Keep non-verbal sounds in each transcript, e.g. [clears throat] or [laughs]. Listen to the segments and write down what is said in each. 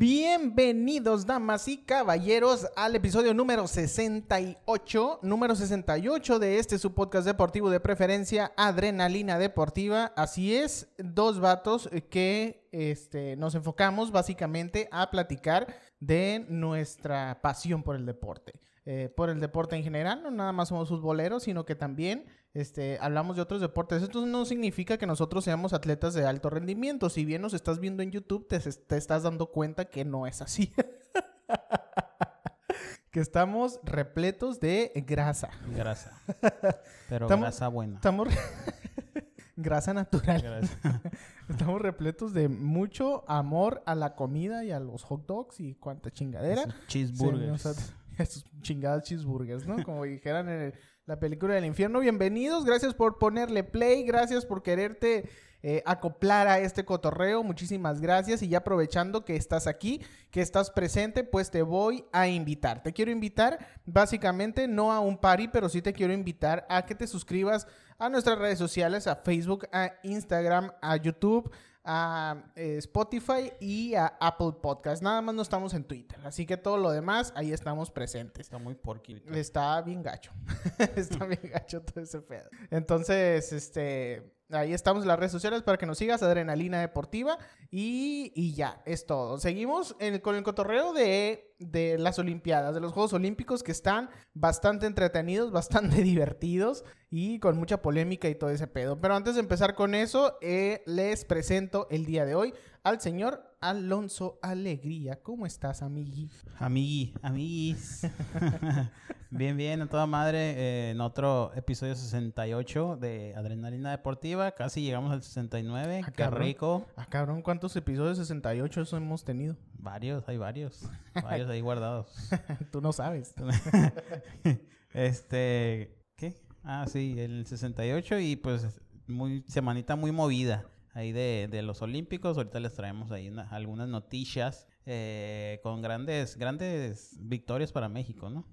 Bienvenidos, damas y caballeros, al episodio número 68, número 68 de este su podcast deportivo de preferencia, Adrenalina Deportiva. Así es, dos vatos que este, nos enfocamos básicamente a platicar de nuestra pasión por el deporte. Eh, por el deporte en general, no nada más somos futboleros, sino que también este, hablamos de otros deportes. Esto no significa que nosotros seamos atletas de alto rendimiento. Si bien nos estás viendo en YouTube, te, te estás dando cuenta que no es así. [laughs] que estamos repletos de grasa. Grasa. Pero Estamos- grasa buena. Estamos... [laughs] grasa natural. Grasa. [laughs] Estamos repletos de mucho amor a la comida y a los hot dogs y cuánta chingadera. Esos Sí, Cheeseburgers. nosotros- Esos chingados cheeseburgers, ¿no? Como dijeran en el- la película del infierno. Bienvenidos, gracias por ponerle play, gracias por quererte eh, acoplar a este cotorreo. Muchísimas gracias. Y ya aprovechando que estás aquí, que estás presente, pues te voy a invitar. Te quiero invitar, básicamente, no a un party, pero sí te quiero invitar a que te suscribas a nuestras redes sociales, a Facebook, a Instagram, a YouTube a eh, Spotify y a Apple Podcast. Nada más no estamos en Twitter. Así que todo lo demás, ahí estamos presentes. Está muy porky. Está bien gacho. [laughs] Está bien gacho todo ese pedo. Entonces, este, ahí estamos en las redes sociales para que nos sigas, Adrenalina Deportiva. Y, y ya, es todo. Seguimos con el cotorreo de, de las Olimpiadas, de los Juegos Olímpicos que están bastante entretenidos, [laughs] bastante divertidos y con mucha polémica y todo ese pedo. Pero antes de empezar con eso, eh, les presento el día de hoy al señor Alonso Alegría. ¿Cómo estás, amigui? Amigui, amiguis. [laughs] bien, bien, a toda madre. eh, en otro episodio 68 de Adrenalina Deportiva. Casi llegamos al 69. Ah, Qué cabrón. rico. Ah, cabrón, ¿cuántos episodios 68 eso hemos tenido? Varios, hay varios. Varios ahí guardados. [laughs] Tú no sabes. [laughs] este, ¿qué? Ah, sí, el 68 y pues muy semanita muy movida ahí de, de los Olímpicos. Ahorita les traemos ahí una- algunas noticias eh, con grandes, grandes victorias para México, ¿no?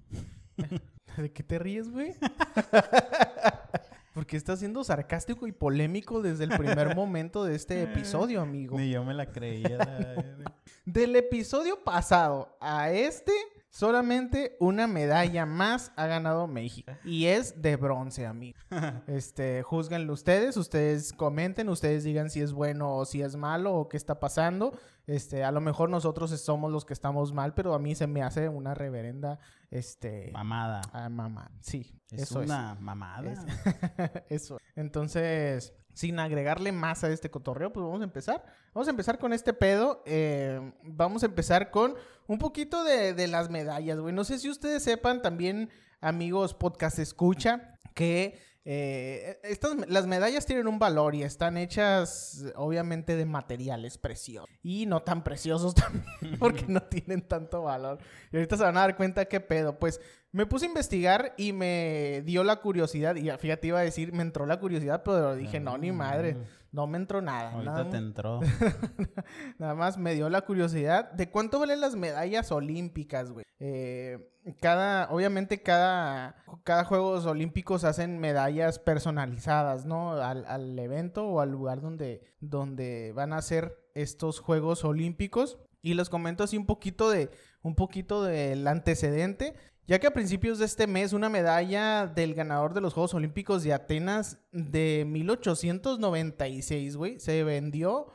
[laughs] ¿De qué te ríes, güey? [laughs] Porque estás siendo sarcástico y polémico desde el primer momento de este episodio, amigo. Ni yo me la creía. [laughs] Del episodio pasado a este, solamente una medalla más ha ganado México. Y es de bronce, amigo. [laughs] Este, juzguenlo ustedes, ustedes comenten, ustedes digan si es bueno o si es malo o qué está pasando. Este, a lo mejor nosotros somos los que estamos mal, pero a mí se me hace una reverenda, este, Mamada. ah, mamá. Sí, Es eso una mamada. es. [laughs] eso. Entonces, sin agregarle más a este cotorreo, pues vamos a empezar. Vamos a empezar con este pedo. eh, vamos a empezar con un poquito de, de las medallas, güey. No sé si ustedes sepan también, amigos podcast escucha, que eh, estas, las medallas tienen un valor y están hechas, obviamente, de materiales preciosos. Y no tan preciosos [laughs] también, porque no tienen tanto valor. Y ahorita se van a dar cuenta qué pedo. Pues me puse a investigar y me dio la curiosidad. Y fíjate, iba a decir, me entró la curiosidad, pero dije, no, ni madre. No me entró nada. Ahorita nada, te entró. [laughs] nada más me dio la curiosidad de cuánto valen las medallas olímpicas, güey. Eh, cada, obviamente cada, cada Juegos Olímpicos hacen medallas personalizadas, ¿no? Al, al evento o al lugar donde, donde van a hacer estos Juegos Olímpicos. Y les comento así un poquito de, un poquito del antecedente. Ya que a principios de este mes una medalla del ganador de los Juegos Olímpicos de Atenas de 1896, güey, se vendió,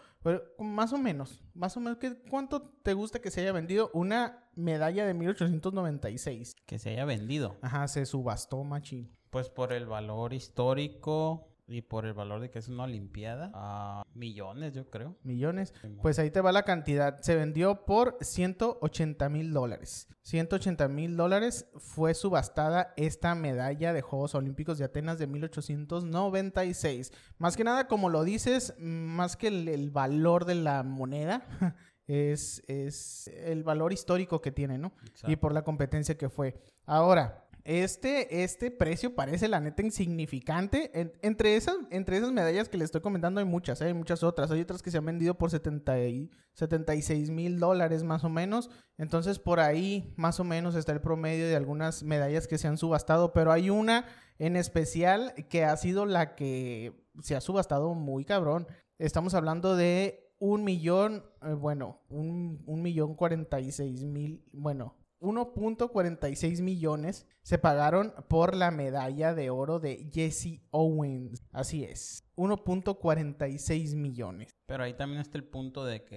más o menos, más o menos, ¿qué- ¿cuánto te gusta que se haya vendido una medalla de 1896? que se haya vendido. Ajá, se subastó, machín. Pues por el valor histórico y por el valor de que es una olimpiada. a millones, yo creo. Millones. Pues ahí te va la cantidad. Se vendió por 180 mil dólares. 180 mil dólares fue subastada esta medalla de Juegos Olímpicos de Atenas de 1896. Más que nada, como lo dices, más que el, el valor de la moneda, [laughs] es, es el valor histórico que tiene, ¿no? Y por la competencia que fue. Ahora, este, este precio parece la neta insignificante. En- entre, esas, entre esas medallas que les estoy comentando hay muchas, ¿eh? hay muchas otras. Hay otras que se han vendido por 70 y 76 mil dólares más o menos. Entonces por ahí más o menos está el promedio de algunas medallas que se han subastado. Pero hay una en especial que ha sido la que se ha subastado muy cabrón. Estamos hablando de un millón, eh, bueno, un, un millón cuarenta y seis mil, bueno, 1.46 millones se pagaron por la medalla de oro de Jesse Owens. Así es, 1.46 millones. Pero ahí también está el punto de que,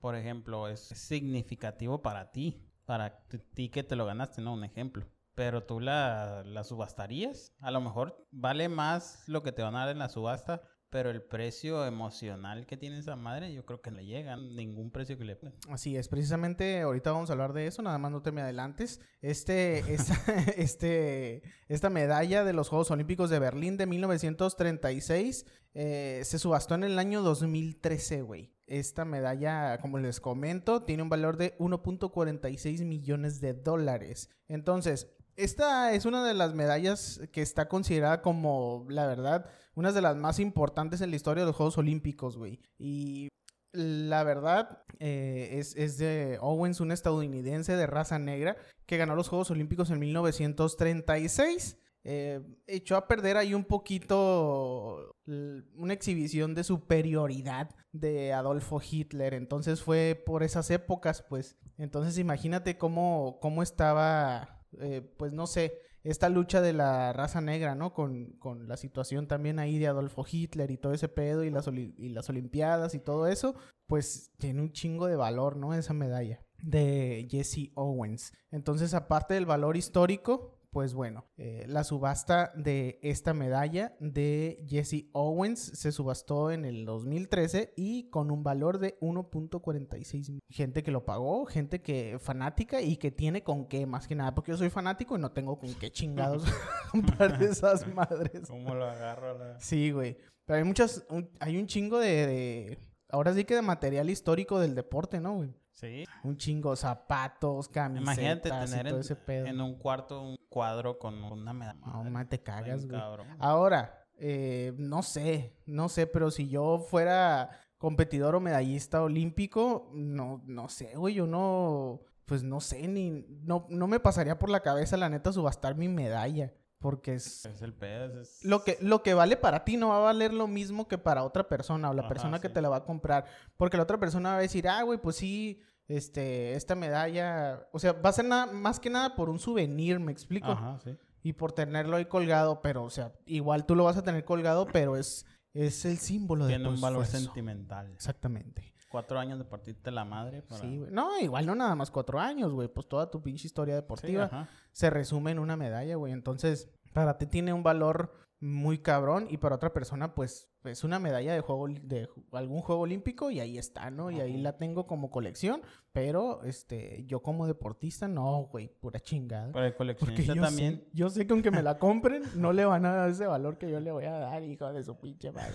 por ejemplo, es significativo para ti, para ti que te lo ganaste, ¿no? Un ejemplo. Pero tú la, la subastarías. A lo mejor vale más lo que te van a dar en la subasta pero el precio emocional que tiene esa madre, yo creo que no le llega ningún precio que le pongan. Así es, precisamente ahorita vamos a hablar de eso, nada más no te me adelantes. Este, [laughs] esta, [laughs] este, esta medalla de los Juegos Olímpicos de Berlín de 1936 eh, se subastó en el año 2013, güey. Esta medalla, como les comento, tiene un valor de 1.46 millones de dólares. Entonces, esta es una de las medallas que está considerada como, la verdad, una de las más importantes en la historia de los Juegos Olímpicos, güey. Y la verdad eh, es, de Owens, un estadounidense de raza negra que ganó los Juegos Olímpicos en 1936. Eh, echó a perder ahí un poquito una exhibición de superioridad de Adolfo Hitler. Entonces fue por esas épocas, pues. Entonces imagínate cómo, cómo estaba eh, pues no sé, esta lucha de la raza negra, ¿no? Con, con, la situación también ahí de Adolfo Hitler y todo ese pedo y las, y las Olimpiadas y todo eso, pues tiene un chingo de valor, ¿no? Esa medalla de Jesse Owens. Entonces, aparte del valor histórico, pues bueno, eh, la subasta de esta medalla de Jesse Owens se subastó en el 2013 y con un valor de 1.46 gente que lo pagó, gente que fanática y que tiene con qué más que nada, porque yo soy fanático y no tengo con qué chingados [laughs] comprar [laughs] esas madres. ¿Cómo lo agarro? Sí, güey. Pero hay muchas, hay un chingo de, de, ahora sí que de material histórico del deporte, ¿no, güey? Sí. Un chingo, zapatos, camisetas Imagínate tener todo ese pedo. en un cuarto un cuadro con una medalla. No, te cagas, güey. Ahora, eh, no sé, no sé, pero si yo fuera competidor o medallista olímpico, no, no sé, güey, yo no, pues no sé, ni, no, no me pasaría por la cabeza, la neta, subastar mi medalla. Porque es... Es el pedo, Lo que, lo que vale para ti no va a valer lo mismo que para otra persona o la persona que te la va a comprar. Porque la otra persona va a decir, ah, güey, pues sí, este, esta medalla, o sea, va a ser nada, más que nada por un souvenir, me explico. Ajá, sí. Y por tenerlo ahí colgado, pero, o sea, igual tú lo vas a tener colgado, pero es, es el símbolo de Tiene un valor sentimental. Exactamente. Cuatro años de partirte la madre. Sí, güey. No, igual no nada más cuatro años, güey. Pues toda tu pinche historia deportiva se resume en una medalla, güey. Entonces, para ti tiene un valor muy cabrón y para otra persona, pues es una medalla de juego de algún juego olímpico y ahí está, ¿no? Y ahí la tengo como colección, pero este yo como deportista no, güey, pura chingada. Para el coleccionista yo también. Sé, yo sé que aunque me la compren no le van a dar ese valor que yo le voy a dar, hijo de su pinche madre.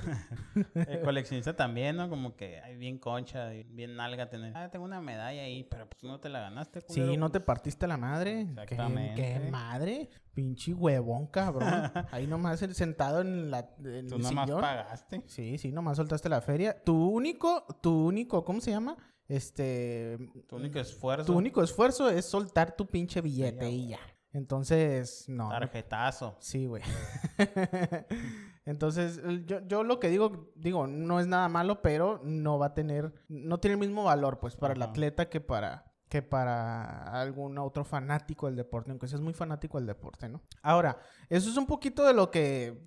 [laughs] el coleccionista también, ¿no? Como que hay bien concha, bien nalga tener. Ah, tengo una medalla ahí, pero pues no te la ganaste, culero. Sí, no te partiste la madre. Exactamente. ¿Qué, madre? Pinche huevón, cabrón. [laughs] ahí nomás sentado en la en Tú nomás Sí, sí, nomás soltaste la feria. Tu único, tu único, ¿cómo se llama? Este... Tu único esfuerzo. Tu único esfuerzo es soltar tu pinche billete y ya. Entonces, no. Tarjetazo. Sí, güey. [laughs] Entonces, yo, yo lo que digo, digo, no es nada malo, pero no va a tener, no tiene el mismo valor, pues, para el atleta que para, para algún otro fanático del deporte, aunque seas muy fanático del deporte, ¿no? Ahora, eso es un poquito de lo que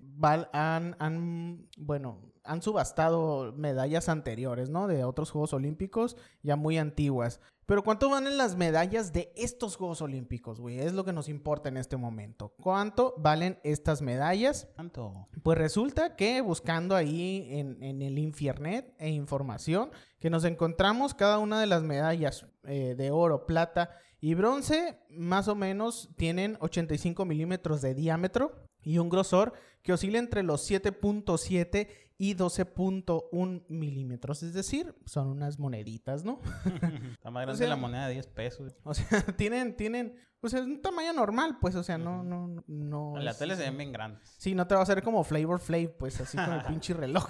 han, han, bueno, han subastado medallas anteriores, ¿no? De otros Juegos Olímpicos ya muy antiguas. Pero ¿cuánto valen las medallas de estos Juegos Olímpicos, güey? Es lo que nos importa en este momento. ¿Cuánto valen estas medallas? ¿Cuánto? Pues resulta que buscando ahí en, en el Infiernet e información, que nos encontramos cada una de las medallas eh, de oro, plata y bronce, más o menos tienen 85 milímetros de diámetro y un grosor que oscila entre los 7.7 y 12.1 milímetros. Es decir, son unas moneditas, ¿no? [laughs] Está más grande la moneda de 10 pesos. O sea, [laughs] tienen, tienen, pues es un tamaño normal, pues, o sea, no, no, no. En la tele se ven bien grandes. Sí, no te va a hacer como Flavor Flav, pues, así con el [laughs] pinche reloj.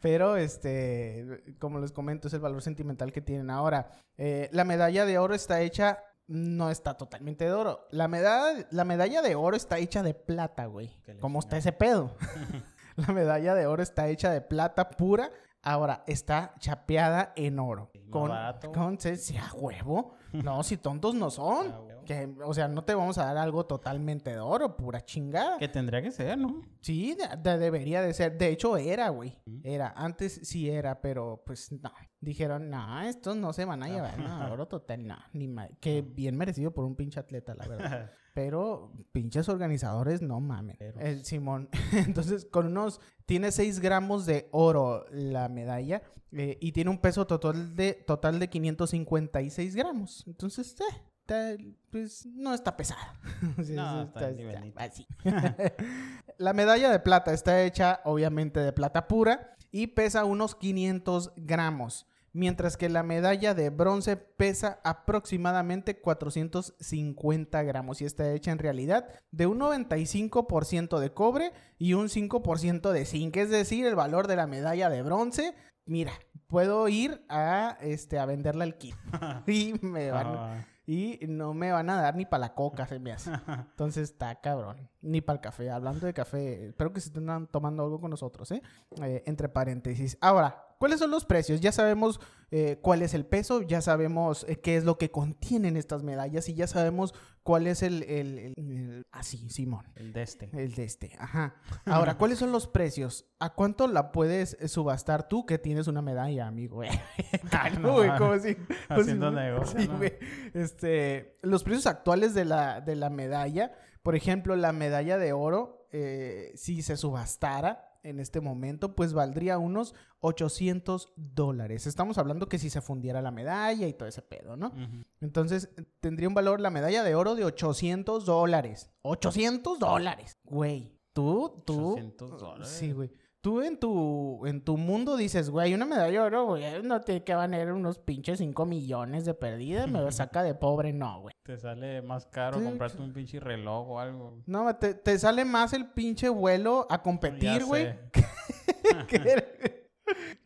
Pero, este, como les comento, es el valor sentimental que tienen. Ahora, eh, la medalla de oro está hecha no está totalmente de oro. La medalla, la medalla de oro está hecha de plata, güey. ¿Cómo está ese pedo? [laughs] [laughs] la medalla de oro está hecha de plata pura Ahora, está chapeada en oro. Sí, Con, barato. a huevo. No, si tontos no son. Ah. Que, o sea, no te vamos a dar algo totalmente de oro, pura chingada. Que tendría que ser, ¿no? Sí, de- de- debería de ser. De hecho, era, güey. Era. Antes sí era, pero pues no. Dijeron, no, estos no se van a llevar. No, oro total, no. Ni ma- Que bien merecido por un pinche atleta, la verdad. [laughs] Pero pinches organizadores, no mames. Pero- El Simón. [laughs] Entonces, con unos. Tiene 6 gramos de oro la medalla. eh, y tiene un peso total de, total de 556 gramos. Entonces, eh, está- pues no está pesada. [laughs] Sí, No, está livianita. así. [laughs] la medalla de plata está hecha, obviamente, de plata pura y pesa unos 500 gramos. Mientras que la medalla de bronce pesa aproximadamente 450 gramos y está hecha en realidad de un 95% de cobre y un 5% de zinc. Es decir, el valor de la medalla de bronce, mira, puedo ir a, este, a venderla al kit [laughs] y, me van, Ah, y no me van a dar ni para la coca, se me hace. Entonces está cabrón. Ni para el café. Hablando de café, espero que se estén tomando algo con nosotros, ¿eh? Eh, Entre paréntesis. Ahora, ¿cuáles son los precios? Ya sabemos eh, cuál es el peso, ya sabemos eh, qué es lo que contienen estas medallas y ya sabemos cuál es el... el, el- el- así, Simón. el de este. El de este, ajá. Ahora, ¿cuáles son los precios? ¿A cuánto la puedes eh, subastar tú que tienes una medalla, amigo? [laughs] Claro, güey, como si... como si- Haciendo negocio, Sí, ¿no? güey. Este, los precios actuales de la, de la medalla, por ejemplo, la medalla de oro, eh, si se subastara en este momento, pues valdría unos 800 dólares. Estamos hablando que si se fundiera la medalla y todo ese pedo, ¿no? Entonces, tendría un valor la medalla de oro de 800 dólares. 800 dólares. Güey, tú, tú. 800 dólares. Sí, güey. Tú en tu, en tu mundo dices, güey, una medalla de oro, güey, no tiene que valer unos pinches 5 millones de perdida, me saca de pobre, no, güey. Te sale más caro Sí, comprarte un pinche reloj o algo. No, te, te sale más el pinche vuelo a competir, güey, [laughs] que, [laughs]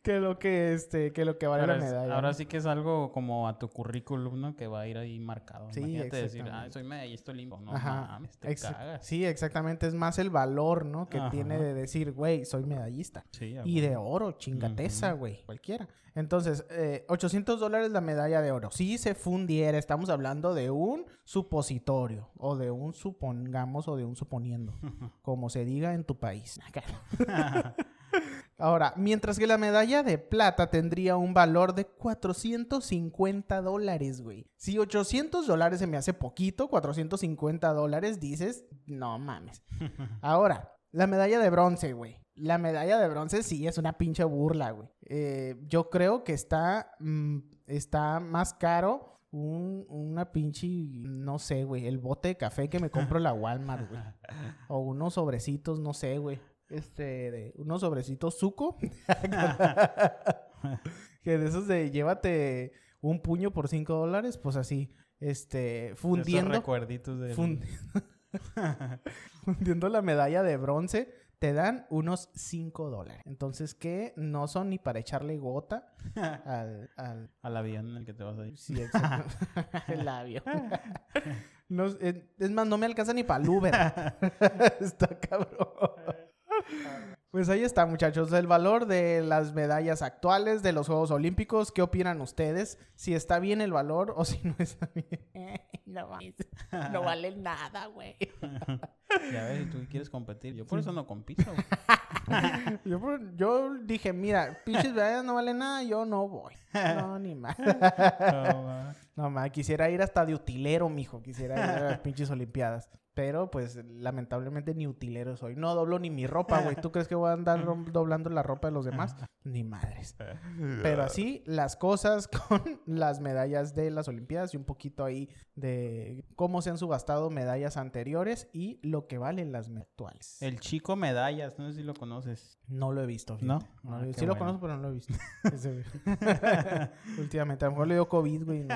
que lo que, este, que lo que vale Ahora, la es- medalla. ahora ¿no? sí que es algo como a tu currículum, ¿no? Que va a ir ahí marcado. Sí, Imagínate decir, ah, soy medallista olímpico. No Ajá. mames, te exa- cagas. Sí, exactamente. Es más el valor, ¿no? Que Ajá. tiene de decir, güey, soy medallista. Sí, Y de oro, chingateza, güey. Cualquiera. Entonces, eh, 800 dólares la medalla de oro. Si se fundiera, estamos hablando de un supositorio. O de un supongamos o de un suponiendo. [laughs] como se diga en tu país. [laughs] [laughs] Ahora, mientras que la medalla de plata tendría un valor de 450 dólares, güey. Si 800 dólares se me hace poquito, 450 dólares dices, no mames. [laughs] Ahora, la medalla de bronce, güey. La medalla de bronce sí es una pinche burla, güey. Eh, yo creo que está, mm, está más caro un, una pinche, no sé, güey, el bote de café que me compro en la Walmart, güey. [laughs] O unos sobrecitos, no sé, güey. Este, de unos sobrecitos suco. [laughs] que de esos de llévate un puño por 5 dólares, pues así, este, Esos fundiendo. recuerditos de... Fundi- [laughs] fundiendo la medalla de bronce, te dan unos 5 dólares. Entonces, que no son ni para echarle gota al... al [laughs] Al avión en el que te vas a ir. sí, exacto. el. No, es, es más, no me alcanza ni para el Uber. está cabrón. Pues ahí está, muchachos. El valor de las medallas actuales de los Juegos Olímpicos. ¿Qué opinan ustedes? Si está bien el valor o si no está bien. [laughs] no, mames. no vale nada, güey. Ya ves, si tú quieres competir. Yo por eso no compito. güey. [laughs] Yo, por- yo dije, mira, pinches medallas no valen nada, yo no voy. No, ni [laughs] más. No, ma, quisiera ir hasta de utilero, mijo. Quisiera ir a las pinches olimpiadas. Pero, pues, lamentablemente ni utilero soy. No doblo ni mi ropa, güey. ¿Tú crees que voy a andar [laughs] doblando la ropa de los demás? [laughs] Ni madres. [laughs] Pero así las cosas con las medallas de las Olimpiadas y un poquito ahí de cómo se han subastado medallas anteriores y lo que valen las actuales. El chico medallas, no sé si lo conoces. No lo he visto. ¿No? fíjate. Ah, lo he- qué sí lo conozco, pero no lo he visto. Últimamente, a lo mejor le dio COVID, güey. no.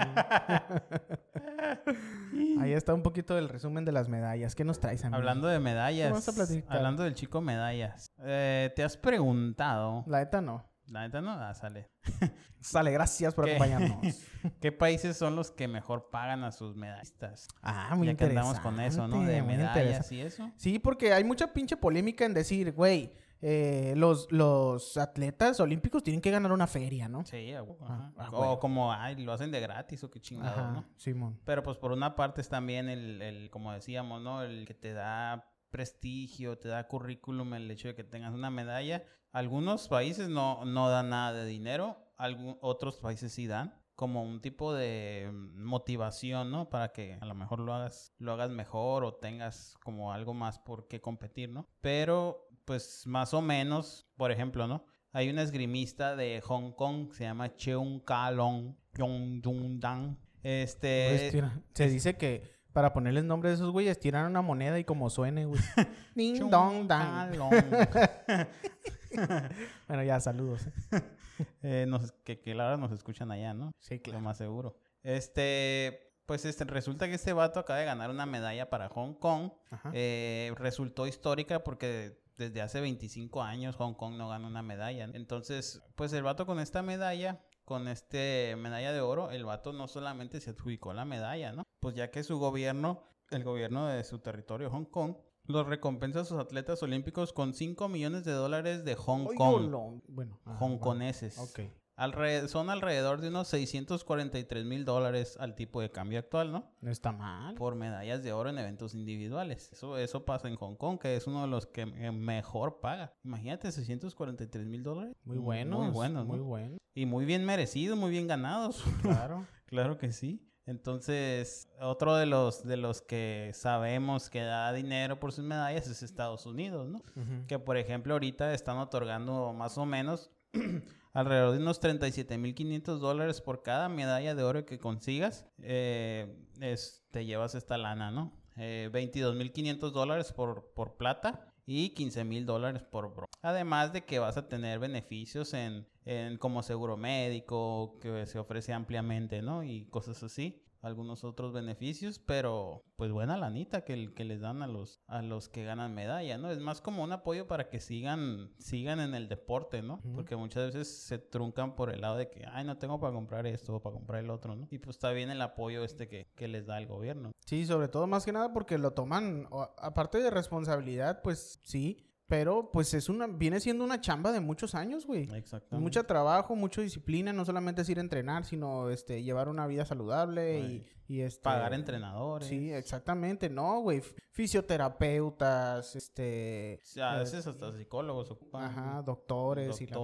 Ahí está un poquito del resumen de las medallas. ¿Qué nos traes, amigo? Hablando de medallas. Vamos a platicar. Hablando del chico medallas. Eh, ¿Te has preguntado? La neta no. La neta no, ah, sale. [laughs] Sale, gracias por ¿Qué? acompañarnos. [laughs] ¿Qué países son los que mejor pagan a sus medallistas? Ah, muy ya que interesante. andamos con eso, ¿no? De medallas y eso. Sí, porque hay mucha pinche polémica en decir, güey, eh, los, los atletas olímpicos tienen que ganar una feria, ¿no? Sí, a huevo, Ah, ajá. ah, o como, ay, lo hacen de gratis o qué chingado, Ajá, ¿no? Simón. Pero pues por una parte es también el, el, como decíamos, ¿no? El que te da prestigio, te da currículum, el hecho de que tengas una medalla. Algunos países no, no dan nada de dinero, algún, otros países sí dan como un tipo de mm, motivación, ¿no? Para que a lo mejor lo hagas, lo hagas mejor o tengas como algo más por qué competir, ¿no? Pero, pues, más o menos, por ejemplo, ¿no? Hay una esgrimista de Hong Kong, se llama Cheung Ka-long Yong Jung Dan. Este... Pues, Se dice que para ponerles nombre de esos güeyes, tiran una moneda y como suene, güey. [laughs] [laughs] Ding dong dang. [laughs] Bueno, ya, saludos. Eh, nos- que, que verdad nos escuchan allá, ¿no? Sí, Lo más seguro. Este, pues este, resulta que este vato acaba de ganar una medalla para Hong Kong. Ajá. Eh, resultó histórica porque desde hace 25 años Hong Kong no gana una medalla. Entonces, pues el vato con esta medalla, con este medalla de oro, el vato no solamente se adjudicó la medalla, ¿no? Pues ya que su gobierno, el gobierno de su territorio, Hong Kong, los recompensa a sus atletas olímpicos con 5 millones de dólares de Hong Kong. Bueno. ajá, Hongkoneses. bueno. Alre- son alrededor de unos 643 mil dólares al tipo de cambio actual, ¿no? No está mal. Por medallas de oro en eventos individuales. Eso, eso pasa en Hong Kong, que es uno de los que me- mejor paga. Imagínate, 643 mil dólares. Muy bueno. Muy buenos, Muy ¿no? bueno. Y muy bien merecidos, muy bien ganados. [laughs] Claro. [laughs] claro que sí. Entonces, otro de los, de los que sabemos que da dinero por sus medallas es Estados Unidos, ¿no? Que por ejemplo ahorita están otorgando más o menos [clears throat] alrededor de unos 37.500 dólares por cada medalla de oro que consigas, eh, te llevas esta lana, ¿no? Eh, 22.500 dólares por, por plata y 15.000 dólares por bronce. Además de que vas a tener beneficios en, en como seguro médico, que se ofrece ampliamente, ¿no? Y cosas así algunos otros beneficios, pero pues buena lanita que, que les dan a los a los que ganan medalla, ¿no? Es más como un apoyo para que sigan sigan en el deporte, ¿no? Porque muchas veces se truncan por el lado de que, ay, no tengo para comprar esto o para comprar el otro, ¿no? Y pues está bien el apoyo este que, que les da el gobierno. Sí, sobre todo más que nada porque lo toman, aparte de responsabilidad, pues sí, pero pues es una, viene siendo una chamba de muchos años, güey. Exactamente. Mucho trabajo, mucha disciplina, no solamente es ir a entrenar, sino este llevar una vida saludable y, y este Pagar entrenadores. Sí, exactamente, no, güey, fisioterapeutas, este, O sea, a eh, veces hasta psicólogos ocupan. ajá, doctores, y la.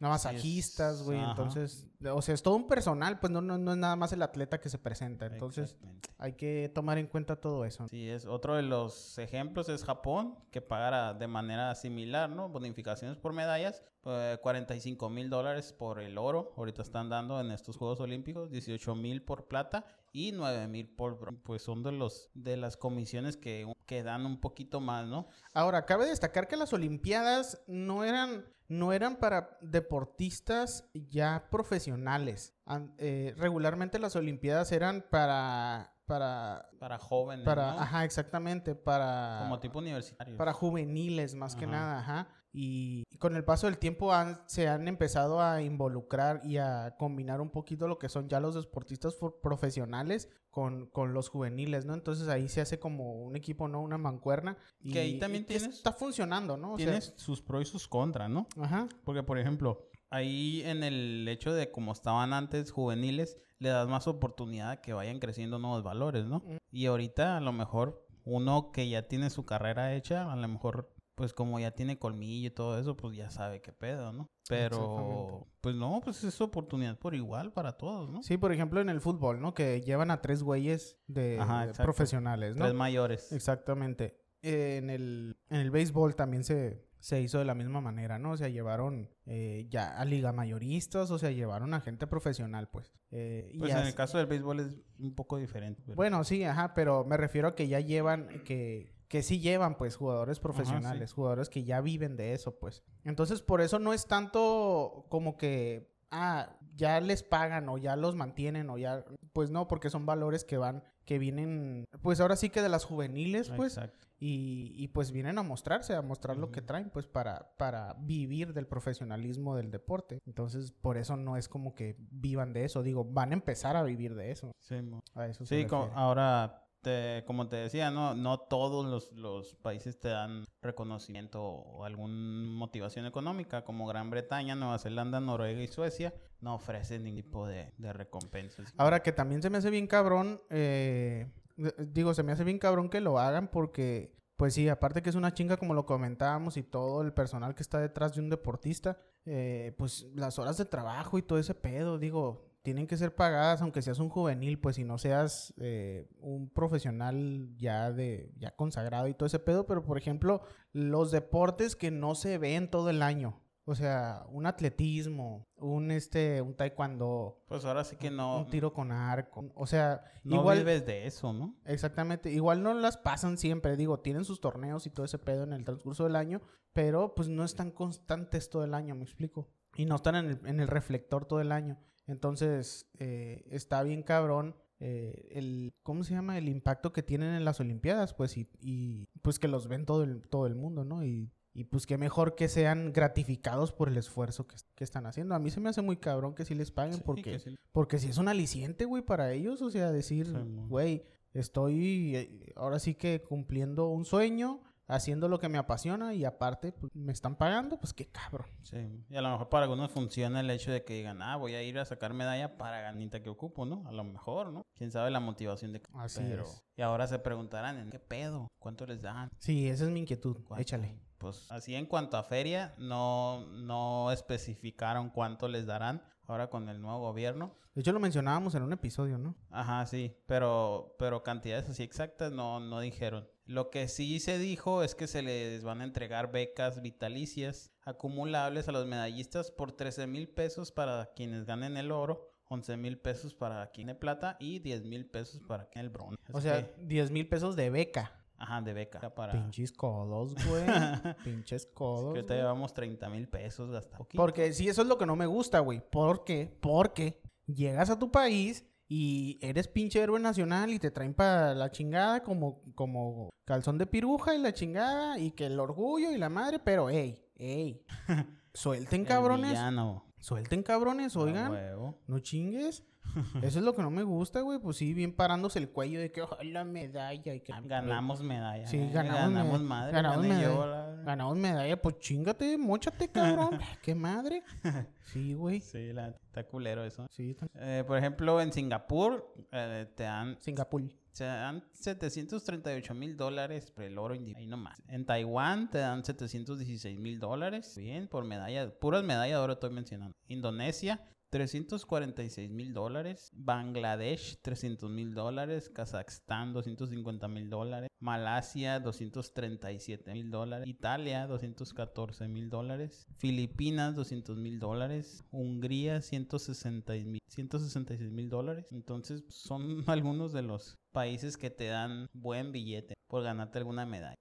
No, masajistas, güey, entonces, o sea, es todo un personal, pues no, no, no es nada más el atleta que se presenta, entonces hay que tomar en cuenta todo eso. Sí, es otro de los ejemplos es Japón, que pagará de manera similar, ¿no? Bonificaciones por medallas, eh, 45 mil dólares por el oro, ahorita están dando en estos Juegos Olímpicos, 18 mil por plata y 9 mil por. Pues son de los de las comisiones que, que dan un poquito más, ¿no? Ahora, cabe destacar que las Olimpiadas no eran, no eran para deportistas ya profesionales. Eh, regularmente las Olimpiadas eran para, para, Para jóvenes, para, ¿no? ajá, exactamente, para, Como tipo universitario. para juveniles más que nada, ajá. Y con el paso del tiempo han- se han empezado a involucrar y a combinar un poquito lo que son ya los deportistas profesionales con, con los juveniles, ¿no? Entonces ahí se hace como un equipo, ¿no? Una mancuerna. Y, Que ahí también tienes- Está funcionando, ¿no? O sea, Tienes sus pros y sus contras, ¿no? Ajá. Porque, por ejemplo, ahí en el hecho de como estaban antes juveniles, le das más oportunidad a que vayan creciendo nuevos valores, ¿no? Mm. Y ahorita a lo mejor uno que ya tiene su carrera hecha, a lo mejor pues como ya tiene colmillo y todo eso, pues ya sabe qué pedo, ¿no? Pero pues no, pues es oportunidad por igual para todos, ¿no? Sí, por ejemplo, en el fútbol, ¿no? Que llevan a tres güeyes de Ajá, de exacto. profesionales, ¿no? Tres mayores. Exactamente. Eh, en, el, en el béisbol también se, se hizo de la misma manera, ¿no? O sea, llevaron eh, ya a liga mayoristas, o sea, llevaron a gente profesional, pues. Eh, y Pues en el caso del béisbol es un poco diferente. pero- Bueno, sí, ajá, pero me refiero a que ya llevan, que, que sí llevan, pues, jugadores profesionales, jugadores que ya viven de eso, pues. Entonces, por eso no es tanto como que, ah, ya les pagan o ya los mantienen o ya, pues no, porque son valores que van, que vienen, pues ahora sí que de las juveniles, pues, Exacto. y, y pues vienen a mostrarse, a mostrar lo que traen, pues para, para vivir del profesionalismo del deporte. Entonces, por eso no es como que vivan de eso, digo, van a empezar a vivir de eso. Sí, A eso Sí, ahora como te decía, no, no todos los, los países te dan reconocimiento o alguna motivación económica, como Gran Bretaña, Nueva Zelanda, Noruega y Suecia, no ofrecen ningún tipo de, de recompensas. Ahora que también se me hace bien cabrón, eh, digo, se me hace bien cabrón que lo hagan porque, pues sí, aparte que es una chinga como lo comentábamos y todo el personal que está detrás de un deportista, eh, pues las horas de trabajo y todo ese pedo, digo, tienen que ser pagadas aunque seas un juvenil, pues si no seas eh, un profesional ya de ya consagrado y todo ese pedo, pero por ejemplo, los deportes que no se ven todo el año, o sea, un atletismo, un este, un taekwondo. Pues ahora sí que no. Un tiro con arco. O sea, no igual. vives de eso, ¿no? Exactamente. Igual no las pasan siempre. Digo, tienen sus torneos y todo ese pedo en el transcurso del año. Pero pues no están constantes todo el año, me explico. Y no están en el, en el reflector todo el año. Entonces, eh, está bien cabrón. Eh, el cómo se llama el impacto que tienen en las olimpiadas pues y, y pues que los ven todo el todo el mundo no y y pues qué mejor que sean gratificados por el esfuerzo que, que están haciendo. A mí se me hace muy cabrón que sí les paguen porque, porque si es un aliciente, güey, para ellos. O sea, decir, güey, estoy eh, ahora sí que cumpliendo un sueño, haciendo lo que me apasiona y aparte pues, me están pagando, pues qué cabrón. Sí, y a lo mejor para algunos funciona el hecho de que digan, ah, voy a ir a sacar medalla para ganita que ocupo, ¿no? A lo mejor, ¿no? Quién sabe la motivación de Así es. Y ahora se preguntarán, ¿en qué pedo? ¿Cuánto les dan? Sí, esa es mi inquietud. Échale pues así en cuanto a feria, no, no especificaron cuánto les darán ahora con el nuevo gobierno. De hecho lo mencionábamos en un episodio, ¿no? Ajá, sí, pero, pero cantidades así exactas no, no dijeron. Lo que sí se dijo es que se les van a entregar becas vitalicias acumulables a los medallistas por 13 mil pesos para quienes ganen el oro. 11 mil pesos para quien de plata y 10 mil pesos para quien el bronce. O sea, 10 mil pesos de beca. Ajá, de beca para... Pinches codos, [laughs] güey. Pinches codos. Es que te llevamos 30 mil pesos gastado. Porque sí, eso es lo que no me gusta, güey. ¿Por qué? Porque llegas a tu país y eres pinche héroe nacional y te traen para la chingada como, como calzón de piruja y la chingada y que el orgullo y la madre, pero ey, ey, [laughs] suelten cabrones. Suelten cabrones, oigan. No chingues. Eso es lo que no me gusta, güey. Pues sí, bien parándose el cuello de que ojalá la medalla. Y que, ganamos medalla. Sí, ganamos, ganamos madre. Ganamos medalla. Ganamos medalla. Pues chingate, mochate, cabrón. [laughs] ¿Qué madre? Sí, güey. Sí, la, está culero eso. Sí. Eh, por ejemplo, en Singapur eh, te dan... Singapur. Te dan 738 mil dólares por el oro individual. Ahí nomás. En Taiwán te dan 716 mil dólares. Bien, por medalla. Puras medallas de oro estoy mencionando. Indonesia 346 mil dólares, Bangladesh 300 mil dólares, Kazajstán 250 mil dólares, Malasia 237 mil dólares, Italia 214 mil dólares, Filipinas 200 mil dólares, Hungría 166 mil dólares. Entonces son [laughs] algunos de los países que te dan buen billete por ganarte alguna medalla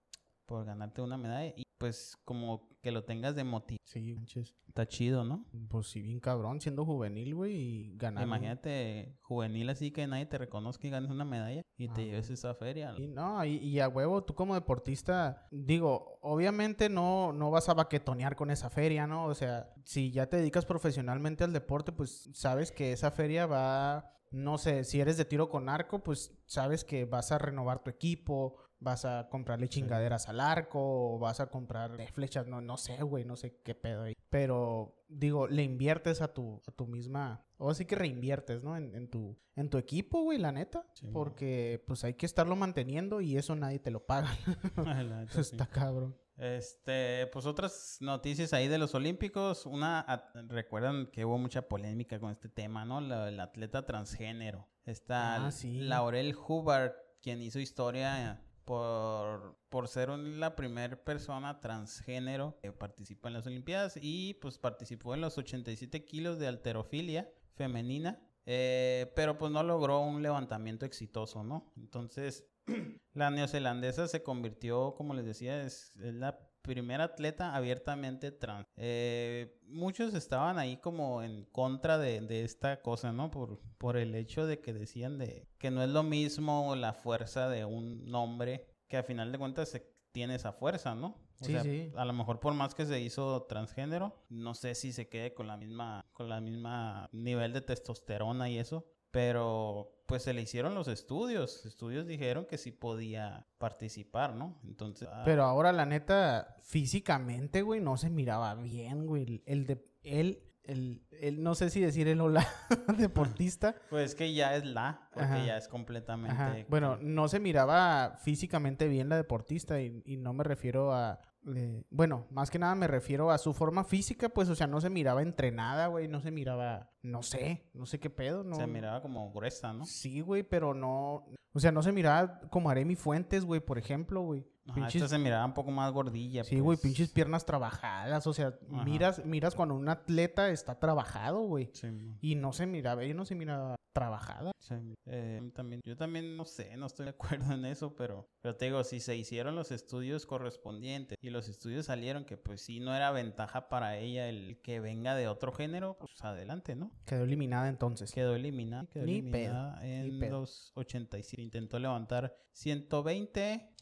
por ganarte una medalla pues como que lo tengas de motivo. Sí, manches. Está chido, ¿no? Pues sí, bien cabrón, siendo juvenil, güey, y ganar. Imagínate, juvenil así que nadie te reconozca y ganes una medalla y te lleves esa feria. Y no, y, a huevo, tú como deportista, digo, obviamente no, no vas a baquetonear con esa feria, ¿no? O sea, si ya te dedicas profesionalmente al deporte, pues sabes que esa feria va no sé, si eres de tiro con arco, pues sabes que vas a renovar tu equipo, vas a comprarle chingaderas al arco, o vas a comprar flechas, no, no sé, güey, no sé qué pedo ahí. Pero, digo, le inviertes a tu, a tu misma, o así que reinviertes, ¿no? En, tu, en tu equipo, güey, la neta. porque, pues, hay que estarlo manteniendo y eso nadie te lo paga. [laughs] está cabrón. Este, pues otras noticias ahí de los Olímpicos. Una, recuerdan que hubo mucha polémica con este tema, ¿no? el atleta transgénero. Está ah, Laurel Hubbard, quien hizo historia por, por ser la primera persona transgénero que participa en las Olimpiadas y pues participó en los 87 kilos de alterofilia femenina, eh, pero pues no logró un levantamiento exitoso, ¿no? Entonces, [clears throat] la neozelandesa se convirtió, como les decía, es, la primera atleta abiertamente trans. Eh, muchos estaban ahí como en contra de, de, esta cosa, ¿no? Por, por el hecho de que decían de que no es lo mismo la fuerza de un hombre que a final de cuentas se tiene esa fuerza, ¿no? O sí, sí. A lo mejor por más que se hizo transgénero, no sé si se quede con la misma, con la misma nivel de testosterona y eso. Pero pues se le hicieron los estudios. Estudios dijeron que sí podía participar, ¿no? Entonces. ah, Pero ahora, la neta, físicamente, güey, no se miraba bien, güey. El de. Él. El, el, no sé si decir el hola [laughs] deportista. [laughs] Pues que ya es la, porque Ajá. ya es completamente. Ajá. Bueno, no se miraba físicamente bien la deportista y, y no me refiero a... eh, bueno, más que nada me refiero a su forma física, pues, o sea, no se miraba entrenada, güey, no se miraba, no sé, no sé qué pedo, no. se miraba como gruesa, ¿no? Sí, güey, pero no, o sea, no se miraba como Aremi Fuentes, güey, por ejemplo, güey. Ajá, Pinches- esta se miraba un poco más gordilla. Sí, güey, pues. pinches piernas trabajadas, o sea, Ajá. miras, miras cuando un atleta está trabajado, güey. Sí, Y no se miraba, ella no se miraba trabajada. sí. Eh, a mí también, yo también no sé, no estoy de acuerdo en eso, pero, pero te digo, si se hicieron los estudios correspondientes y los estudios salieron que pues sí no era ventaja para ella el que venga de otro género, pues adelante, ¿no? Quedó eliminada entonces. Quedó eliminada. Quedó Ni pedo, eliminada ni en pedo. los 87. Intentó levantar 120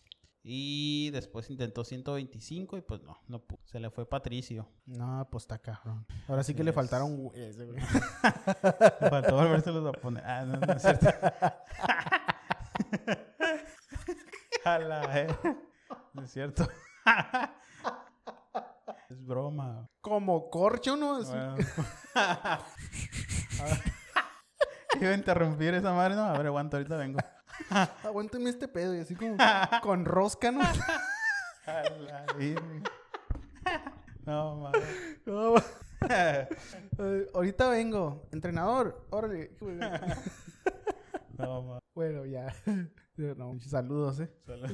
y después intentó 125 y pues no, no pudo. Se le fue Patricio. No, pues está cabrón. Ahora sí que le es. faltaron güeyes, güey. [laughs] Faltó volvérselos a poner. Ah, no, no es cierto. [laughs] A la eh. No es cierto. [laughs] es broma. Como corcho, ¿no? Así. Bueno. Iba a interrumpir esa madre, no, a ver, aguanta, ahorita vengo. [laughs] Aguántame este pedo y así como con rosca, ¿no? [laughs] No, madre. No, [laughs] ahorita vengo. Entrenador, órale. No, madre. Bueno, ya. No, saludos, ¿eh? Solo-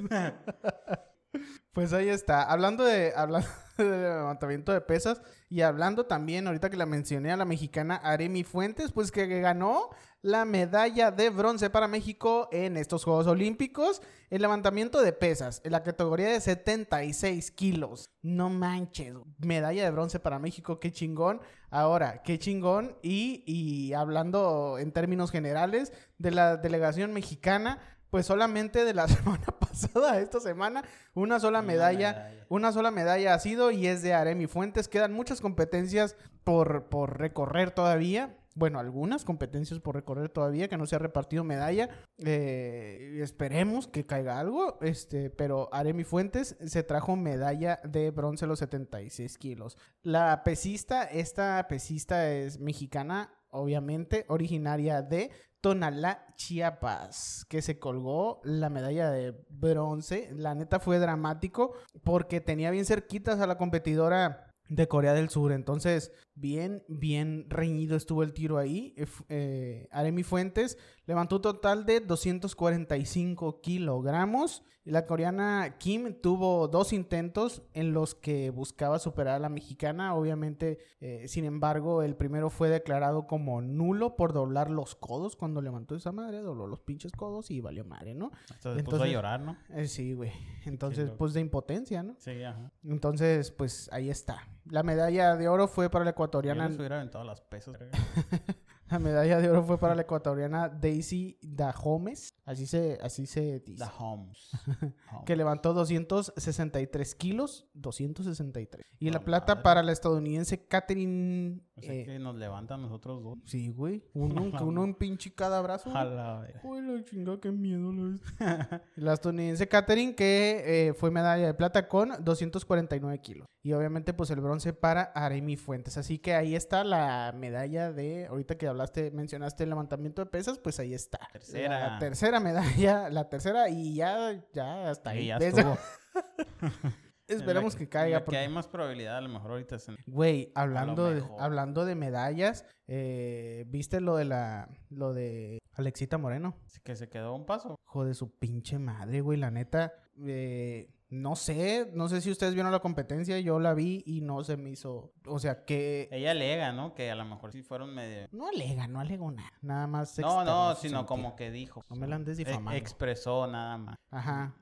Pues ahí está. Hablando de, hablando [laughs] de levantamiento de pesas y hablando también, ahorita que la mencioné a la mexicana Aremi Fuentes, pues que ganó la medalla de bronce para México en estos Juegos Olímpicos. El levantamiento de pesas en la categoría de 76 kilos. No manches. Medalla de bronce para México, qué chingón. Ahora, qué chingón. Y, y hablando en términos generales de la delegación mexicana, pues solamente de la [laughs] semana pasada a esta semana, una sola Una medalla, medalla. una sola medalla ha sido y es de Aremi Fuentes. Quedan muchas competencias por, por recorrer todavía. Bueno, algunas competencias por recorrer todavía, que no se ha repartido medalla. Eh, esperemos que caiga algo. Este, pero Aremi Fuentes se trajo medalla de bronce a los 76 kilos. La pesista, esta pesista es mexicana, obviamente, originaria de Tonalá, Chiapas, que se colgó la medalla de bronce. La neta fue dramático porque tenía bien cerquitas a la competidora de Corea del Sur. Entonces, bien, bien reñido estuvo el tiro ahí. Eh, eh, Aremi Fuentes levantó un total de 245 kilogramos. Y la coreana Kim tuvo dos intentos en los que buscaba superar a la mexicana. Obviamente, eh, sin embargo, el primero fue declarado como nulo por doblar los codos. Cuando levantó esa madre, dobló los pinches codos y valió madre, ¿no? Se puso a Entonces- llorar, ¿no? Eh, sí, güey. Entonces, pues de impotencia, ¿no? Sí, ajá. Entonces, pues ahí está. La medalla de oro fue para la Yo ecuatoriana. les hubiera aventado las pesas. [laughs] La medalla de oro fue para la ecuatoriana Daisy Dahomes. Así se, así se dice. The Homes. [laughs] Que levantó 263 kilos. 263. Y la La plata para la estadounidense Catherine. O sea eh, que nos levantan nosotros dos. Sí, güey. [laughs] Uno, uno en pinche cada brazo. güey. A la verga. Uy, la chinga, qué miedo. [laughs] La, la estadounidense Catherine, que eh, fue medalla de plata con 249 kilos. Y obviamente, pues el bronce para Aremi Fuentes. Así que ahí está la medalla de. Ahorita que hablaste, mencionaste el levantamiento de pesas, pues ahí está. Tercera. La tercera medalla, la tercera, y ya, ya hasta ahí. Y ya estuvo. [laughs] Esperemos que caiga. porque- Que hay más probabilidad, a lo mejor ahorita. Güey, hablando de, hablando de medallas, eh, ¿viste lo de la. lo de Alexita Moreno? que se quedó un paso. Hijo de su pinche madre, güey. La neta, eh, no sé, no sé si ustedes vieron la competencia, yo la vi y no se me hizo, o sea, que Ella alega, ¿no? Que a lo mejor sí fueron medio... no alega, no alegó nada, nada más. No, no, sino como que dijo. No me la andes E- difamando. expresó nada más. Ajá.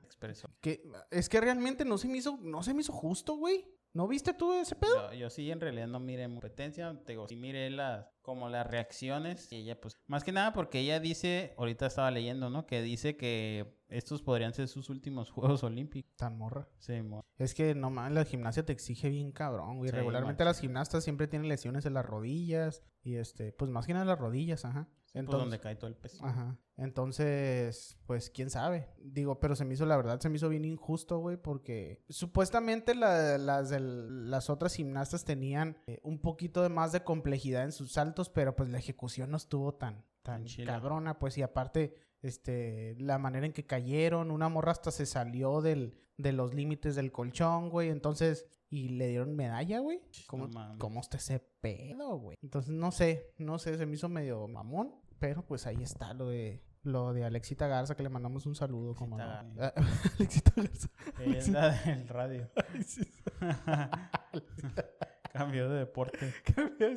Que, es que realmente no se me hizo, no se me hizo justo, güey. ¿No viste tú ese pedo? Yo, yo sí en realidad no miré competencia, te digo, sí miré las como las reacciones y ella pues más que nada porque ella dice, ahorita estaba leyendo, ¿no? Que dice que estos podrían ser sus últimos [laughs] Juegos Olímpicos. Tan morra. Sí, mo- Es que no la gimnasia te exige bien cabrón, güey. Sí, Regularmente las gimnastas siempre tienen lesiones en las rodillas. Y este, pues más que nada las rodillas, ajá. Pues Entonces, donde cae todo el peso. Ajá. Entonces, pues quién sabe. Digo, pero se me hizo, la verdad, se me hizo bien injusto, güey, porque supuestamente la- las, del- las otras gimnastas tenían eh, un poquito de más de complejidad en sus saltos, pero pues la ejecución no estuvo tan, tan chila. cabrona, pues, y aparte, este, la manera en que cayeron, una morra hasta se salió del, de los límites del colchón, güey, entonces, y le dieron medalla, güey. ¿Cómo, No. ¿Cómo está ese pedo, güey? Entonces, no sé, no sé, se me hizo medio mamón, pero pues ahí está lo de lo de Alexita Garza, que le mandamos un saludo. como Alexita no. Garza. Ah, [laughs] Alexita Garza. Es la del radio. [laughs] [laughs] Cambió de deporte.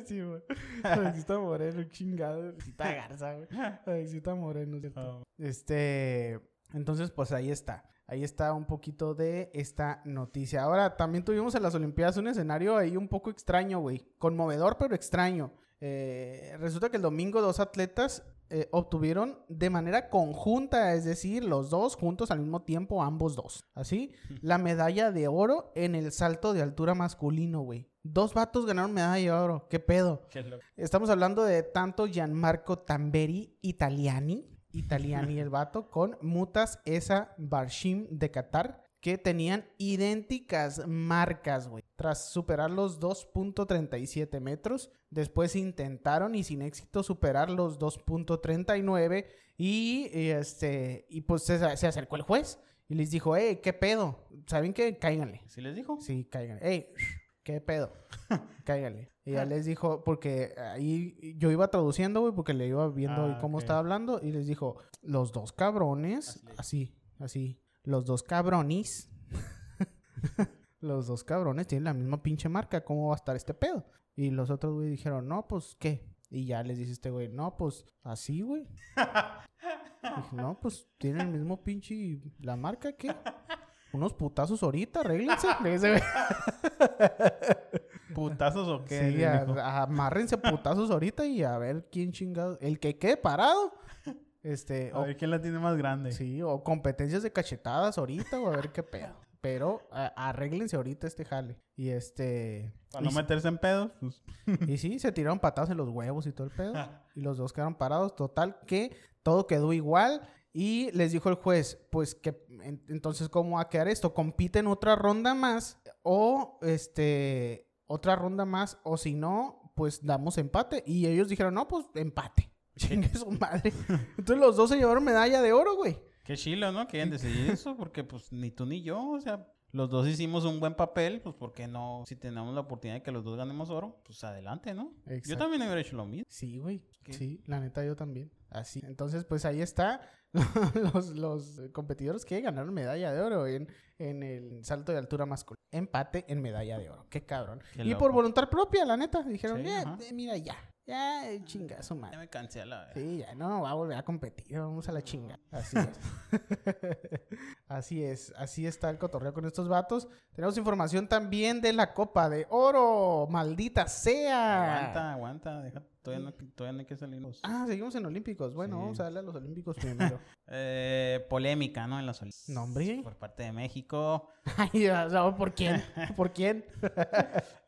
Sí, güey. Alexita Moreno, chingado. Alexita Garza, güey. Alexita Moreno, ¿cierto? Ah, Este, entonces, pues ahí está. Ahí está un poquito de esta noticia. Ahora, también tuvimos en las Olimpiadas un escenario ahí un poco extraño, güey. Conmovedor, pero extraño. Eh, resulta que el domingo dos atletas eh, obtuvieron de manera conjunta, es decir, los dos juntos al mismo tiempo, ambos dos. Así, [laughs] la medalla de oro en el salto de altura masculino, güey. Dos vatos ganaron medalla de oro. ¿Qué pedo? qué. Estamos hablando de tanto Gianmarco Tamberi Italiani, Italiani el vato, con Mutas Esa Barshim de Qatar, que tenían idénticas marcas, güey. Tras superar los 2.37 metros, después intentaron y sin éxito superar los 2.39 y, y, este, y pues se, se acercó el juez y les dijo, hey, ¿qué pedo? ¿Saben qué? Cáiganle. ¿Sí les dijo? Sí, cáiganle. Ey, [laughs] ¿qué pedo? [laughs] Cáiganle. Y ya les dijo, porque ahí yo iba traduciendo, güey, porque le iba viendo Ah, cómo estaba hablando. Y les dijo, los dos cabrones, así, así, los dos cabronis, [laughs] los dos cabrones tienen la misma pinche marca, ¿cómo va a estar este pedo? Y los otros, güey, dijeron, no, pues, ¿qué? Y ya les dice este güey, no, pues, así, güey. Dije, no, pues, tienen el mismo pinche, ¿la marca qué? Unos putazos ahorita, arréglense. ¿Putazos o qué? Sí, a- amárrense putazos ahorita y a ver quién chingado. El que quede parado. Este, A o, ver quién la tiene más grande. sí, o competencias de cachetadas ahorita o a ver qué pedo. Pero a- arréglense ahorita este jale. Y este. Para no meterse en pedos, pues. [laughs] y sí, se tiraron patadas en los huevos y todo el pedo. [laughs] y los dos quedaron parados. Total, que todo quedó igual. Y les dijo el juez, pues que en- entonces, ¿cómo va a quedar esto? Compiten otra ronda más o este otra ronda más o si no, pues damos empate. Y ellos dijeron, no, pues empate. Chingue [laughs] su madre. Entonces los dos se llevaron medalla de oro, güey. Qué chilo, ¿no? Quieren decidir [laughs] eso porque pues ni tú ni yo, o sea, los dos hicimos un buen papel, pues ¿por qué no? Si tenemos la oportunidad de que los dos ganemos oro, pues adelante, ¿no? Yo también hubiera hecho lo mismo. Sí, güey. ¿Qué? Sí, la neta yo también. Así. Entonces, pues ahí está. [laughs] los, los competidores que ganaron medalla de oro en, en el salto de altura masculino. Empate en medalla de oro. Qué cabrón. Qué y por voluntad propia, la neta. Dijeron, Sí, "Eh, eh, mira, ya. Ya, eh, chinga su Ya madre. me cansé a la vez. Sí, ya no va a volver a competir. Vamos a la chinga. Así es. [laughs] así es. Así está el cotorreo con estos vatos. Tenemos información también de la Copa de Oro. Maldita sea. Aguanta, aguanta, deja, todavía no, todavía no hay que salirnos. Ah, seguimos en Olímpicos. Bueno, Sí. vamos a darle a los Olímpicos primero. [laughs] Eh, polémica, ¿no? En las Olimpiadas. No, hombre. Por parte de México. [laughs] Ay, ¿por quién? ¿Por quién?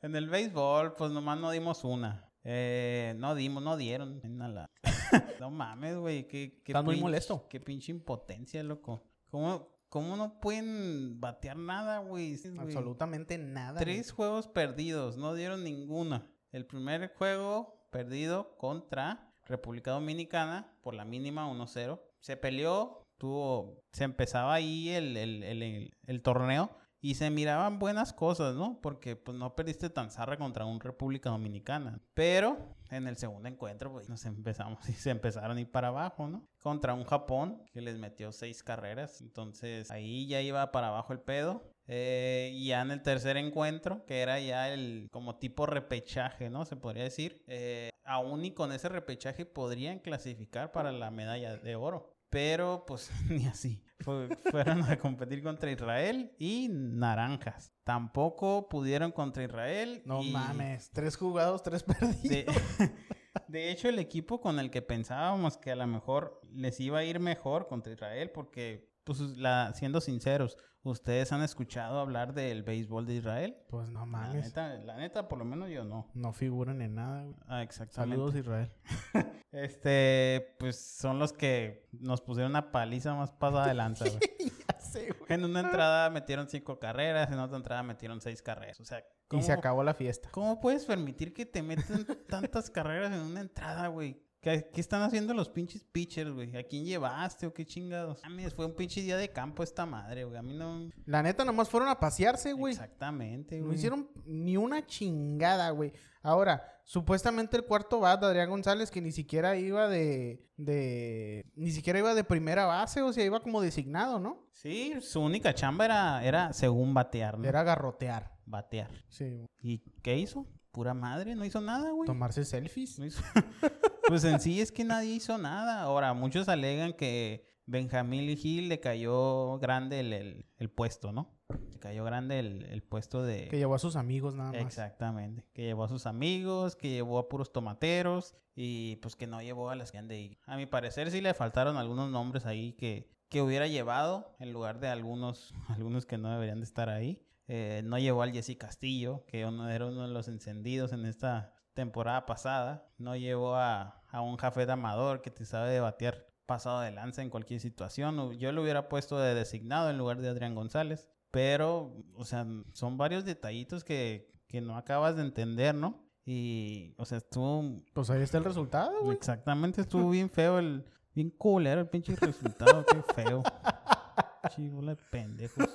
En el béisbol, pues nomás no dimos una. Eh, no dimos, no dieron. la- [laughs] no mames, güey. Qué, qué Estás muy molesto. Qué pinche impotencia, loco. ¿Cómo, cómo no pueden batear nada, güey? Absolutamente nada. Tres juegos perdidos, no dieron ninguna. El primer juego perdido contra República Dominicana por la mínima 1-0. Se peleó, tuvo, se empezaba ahí el- el- el torneo y se miraban buenas cosas, ¿no? Porque pues no perdiste tan zarra contra un República Dominicana. Pero en el segundo encuentro, pues nos empezamos [laughs] y se empezaron a ir para abajo, ¿no? Contra un Japón que les metió seis carreras. Entonces ahí ya iba para abajo el pedo. Eh, y ya en el tercer encuentro, que era ya el como tipo repechaje, ¿no? Se podría decir. eh, aún y con ese repechaje podrían clasificar para la medalla de oro. Pero pues [laughs] ni así. Fue- fueron a competir contra Israel y Naranjas. Tampoco pudieron contra Israel. No y mames. Tres jugados, tres [laughs] perdidos. De, [laughs] de hecho, el equipo con el que pensábamos que a lo mejor les iba a ir mejor contra Israel, porque pues la, siendo sinceros, ¿ustedes han escuchado hablar del béisbol de Israel? Pues no La mames. neta, la neta, por lo menos yo no. No figuran en nada, güey. Ah, exactamente. Saludos, Israel. [laughs] Este, pues son los que nos pusieron una paliza más pasada de lanza, güey. [laughs] ya sé, güey. En una entrada metieron cinco carreras, en otra entrada metieron seis carreras. O sea, Y ¿cómo, se acabó la fiesta. ¿cómo puedes permitir que te metan tantas carreras en una entrada, güey? ¿Qué, qué están haciendo los pinches pitchers, güey? ¿A quién llevaste o qué chingados? A mí fue un pinche día de campo esta madre, güey. A mí no... La neta, nomás fueron a pasearse, güey. Exactamente, güey. No hicieron ni una chingada, güey. Ahora, supuestamente el cuarto bat, Adrián González, que ni siquiera iba de, de... Ni siquiera iba de primera base, o sea, iba como designado, ¿no? Sí, su única chamba era, era según batear, ¿no? Era garrotear. Batear. Sí. ¿Y qué hizo? Pura madre, no hizo nada, güey. Tomarse selfies. No hizo- [laughs] [laughs] pues en sí es que nadie hizo nada. Ahora, muchos alegan que Benjamín Gil le cayó grande el, el- el puesto, ¿no? Le cayó grande el, el puesto de... Que llevó a sus amigos nada más. Exactamente. Que llevó a sus amigos, que llevó a puros tomateros y pues que no llevó a las que han de ir. A mi parecer sí le faltaron algunos nombres ahí que, que hubiera llevado en lugar de algunos, [laughs] algunos que no deberían de estar ahí. Eh, no llevó al Jesse Castillo, que uno, era uno de los encendidos en esta temporada pasada. No llevó a, a un Jafet Amador que te sabe batear pasado de lanza en cualquier situación. Yo lo hubiera puesto de designado en lugar de Adrián González. Pero, o sea, son varios detallitos que, que no acabas de entender, ¿no? Y, o sea, estuvo... Pues ahí está el resultado, güey. Exactamente, estuvo bien feo el... Bien culero el pinche resultado, qué feo. [laughs] Chivola de pendejos.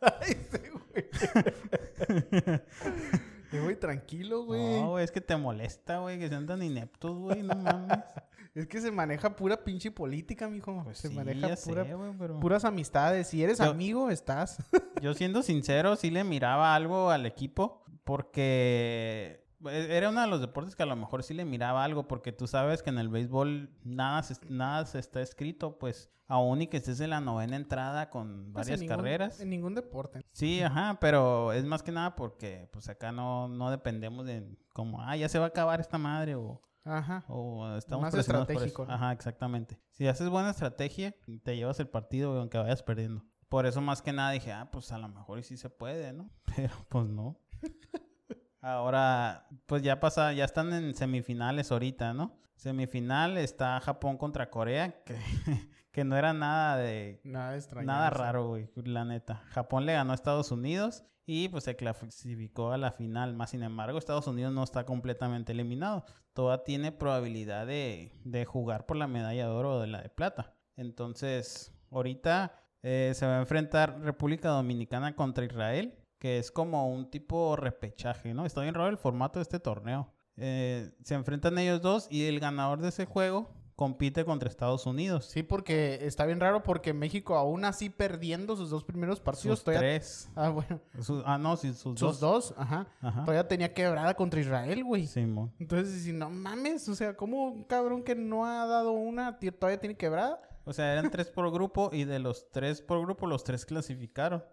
Ay, sí, güey. [laughs] Eh, güey, tranquilo, güey. No, güey, es que te molesta, güey, que sean tan ineptos, güey, no mames. [laughs] Es que se maneja pura pinche política, mijo. Pues se sí, maneja pura, sé, güey, pero... puras amistades. Si eres Yo- amigo, estás. Yo siendo sincero, sí le miraba algo al equipo porque era uno de los deportes que a lo mejor sí le miraba algo porque tú sabes que en el béisbol nada se, nada se está escrito, pues aún y que estés en la novena entrada con Pues, varias en ningún- carreras. En ningún deporte. Sí, ajá, pero es más que nada porque pues acá no, no dependemos de como, ah, ya se va a acabar esta madre o... Ajá. O estamos Más estratégico, ¿no? Ajá, exactamente. Si haces buena estrategia, te llevas el partido aunque vayas perdiendo. Por eso más que nada dije, ah, pues a lo mejor y sí se puede, ¿no? [laughs] Pero pues no. Ahora, pues ya pasa, ya están en semifinales ahorita, ¿no? Semifinal está Japón contra Corea, que, [laughs] que no era nada de Nada extraño. Nada raro, güey, la neta. Japón le ganó a Estados Unidos y pues se clasificó a la final. Más sin embargo, Estados Unidos no está completamente eliminado. Todavía tiene probabilidad de, de jugar por la medalla de oro o de la de plata. Entonces, ahorita eh, se va a enfrentar República Dominicana contra Israel, que es como un tipo repechaje, ¿no? Está bien raro el formato de este torneo. Eh, se enfrentan ellos dos y el ganador de ese juego compite contra Estados Unidos. Sí, porque está bien raro porque México aún así perdiendo sus dos primeros partidos. Sus todavía- tres. Ah, bueno. Ah, no, sí, sus, Sus dos. dos, ajá. Ajá. Todavía tenía quebrada contra Israel, güey. Simón. Entonces, si no mames, o sea, ¿cómo un cabrón que no ha dado una todavía tiene quebrada? O sea, eran tres por grupo y de los tres por grupo, los tres clasificaron.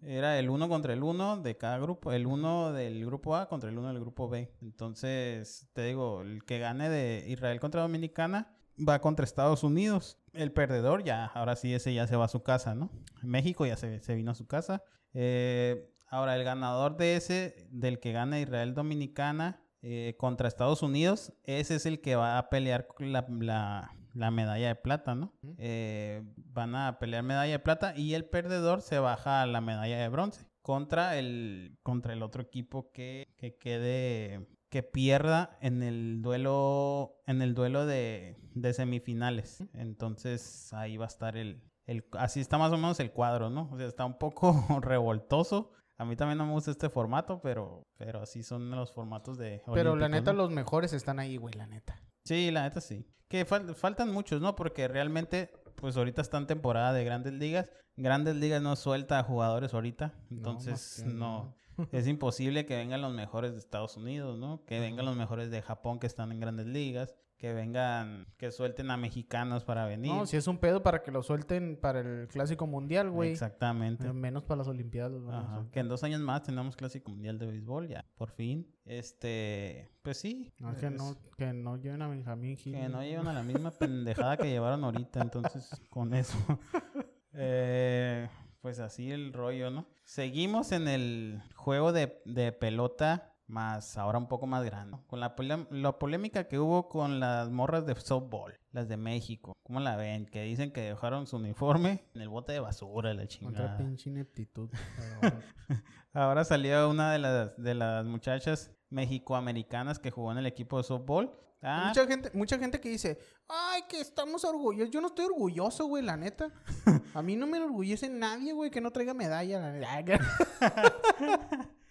Era el uno contra el uno de cada grupo. El uno del grupo A contra el uno del grupo B. Entonces, te digo, el que gane de Israel contra Dominicana va contra Estados Unidos. El perdedor ya, ahora sí, ese ya se va a su casa, ¿no? México ya se, vino a su casa. Eh, ahora, el ganador de ese, del que gana Israel Dominicana eh, contra Estados Unidos, ese es el que va a pelear la- la medalla de plata, ¿no? Eh, van a pelear medalla de plata y el perdedor se baja a la medalla de bronce contra el, contra el otro equipo que, que quede que pierda en el duelo en el duelo de, de semifinales. Entonces ahí va a estar el, el así está más o menos el cuadro, ¿no? O sea, está un poco [laughs] revoltoso. A mí también no me gusta este formato, pero, pero así son los formatos de Pero la neta, ¿no? los mejores están ahí, güey, la neta. Sí, la neta sí. Que fal- faltan muchos, ¿no? Porque realmente, pues ahorita está en temporada de grandes ligas. Grandes ligas no suelta a jugadores ahorita. Entonces, no. [laughs] es imposible que vengan los mejores de Estados Unidos, ¿no? Que vengan los mejores de Japón que están en grandes ligas. Que vengan, que suelten a mexicanos para venir. No, si es un pedo para que lo suelten para el Clásico Mundial, güey. Exactamente. Menos para las Olimpiadas. Ajá. Que en dos años más tenemos Clásico Mundial de Béisbol, ya, por fin. Este, pues sí. No, que es- no, que no lleven a Benjamín Gil. Que no llevan a la misma pendejada que llevaron ahorita, entonces [laughs] con eso. [laughs] Eh, pues así el rollo, ¿no? Seguimos en el juego de, de pelota, más ahora un poco más grande. Con la, la polémica que hubo con las morras de softball, las de México. ¿Cómo la ven? Que dicen que dejaron su uniforme en el bote de basura, la Otra chingada. pinche ineptitud. [laughs] Ahora salió una de las, de las muchachas mexicoamericanas que jugó en el equipo de softball. Ah, Mucha gente, mucha gente que dice, ay, que estamos orgullosos. Yo no estoy orgulloso, güey, la neta. [laughs] A mí no me enorgullece nadie, güey, que no traiga medalla. la. [laughs]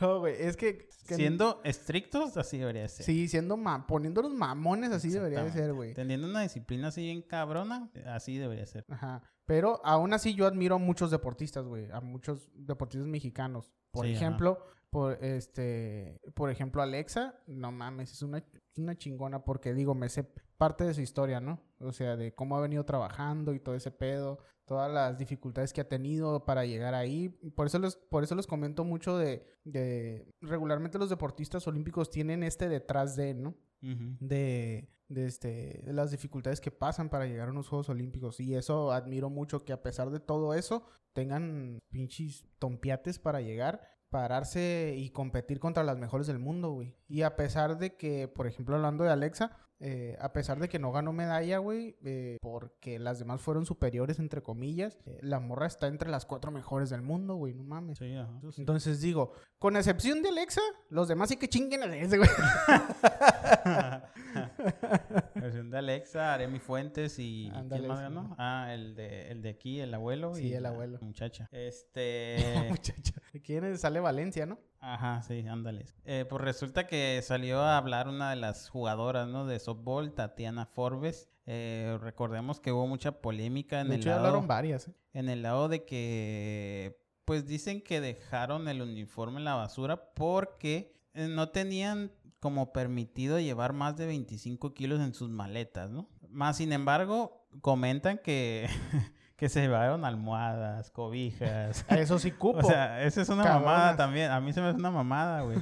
no, güey, es que... que- siendo estrictos, así debería ser. Sí, siendo ma poniéndolos mamones, así debería de ser, güey. Teniendo una disciplina así bien cabrona, así debería ser. Ajá. Pero aún así yo admiro a muchos deportistas, güey. A muchos deportistas mexicanos. Por Sí, ajá. ejemplo, por este, por ejemplo, Alexa, no mames, es una, es una chingona porque digo, me sé parte de su historia, ¿no? O sea, de cómo ha venido trabajando y todo ese pedo, todas las dificultades que ha tenido para llegar ahí. Por eso les, por eso les comento mucho de, de regularmente los deportistas olímpicos tienen este detrás de, ¿no? De, de, este, de las dificultades que pasan para llegar a unos Juegos Olímpicos. Y eso admiro mucho que a pesar de todo eso, tengan pinches tompiates para llegar, pararse y competir contra las mejores del mundo, güey. Y a pesar de que, por ejemplo, hablando de Alexa, eh, a pesar de que no ganó medalla, güey, eh, porque las demás fueron superiores, entre comillas, eh, la morra está entre las cuatro mejores del mundo, güey, no mames. Sí, ajá, eso sí. Entonces digo, con excepción de Alexa, los demás sí que chinguen a ese, güey. [laughs] [laughs] De Alexa, Aremi Fuentes y Ándale, ¿quién más sí. ganó? Ah, el de, el de aquí, el abuelo. Sí, y el la abuelo. Muchacha. Este. [laughs] Muchacha. ¿Quién es? Sale Valencia, ¿no? Ajá, sí, ándale. Eh, pues resulta que salió a hablar una de las jugadoras, ¿no? De softball, Tatiana Forbes. Eh, recordemos que hubo mucha polémica en De el hecho, lado, hablaron varias. ¿eh? en el lado de que, pues dicen que dejaron el uniforme en la basura porque eh, no tenían como permitido llevar más de 25 kilos en sus maletas, ¿no? Más sin embargo, comentan que, [laughs] que se llevaron almohadas, cobijas. [laughs] Eso sí [laughs] cupo. O sea, esa es una Cabronas. mamada también. A mí se me hace una mamada, güey.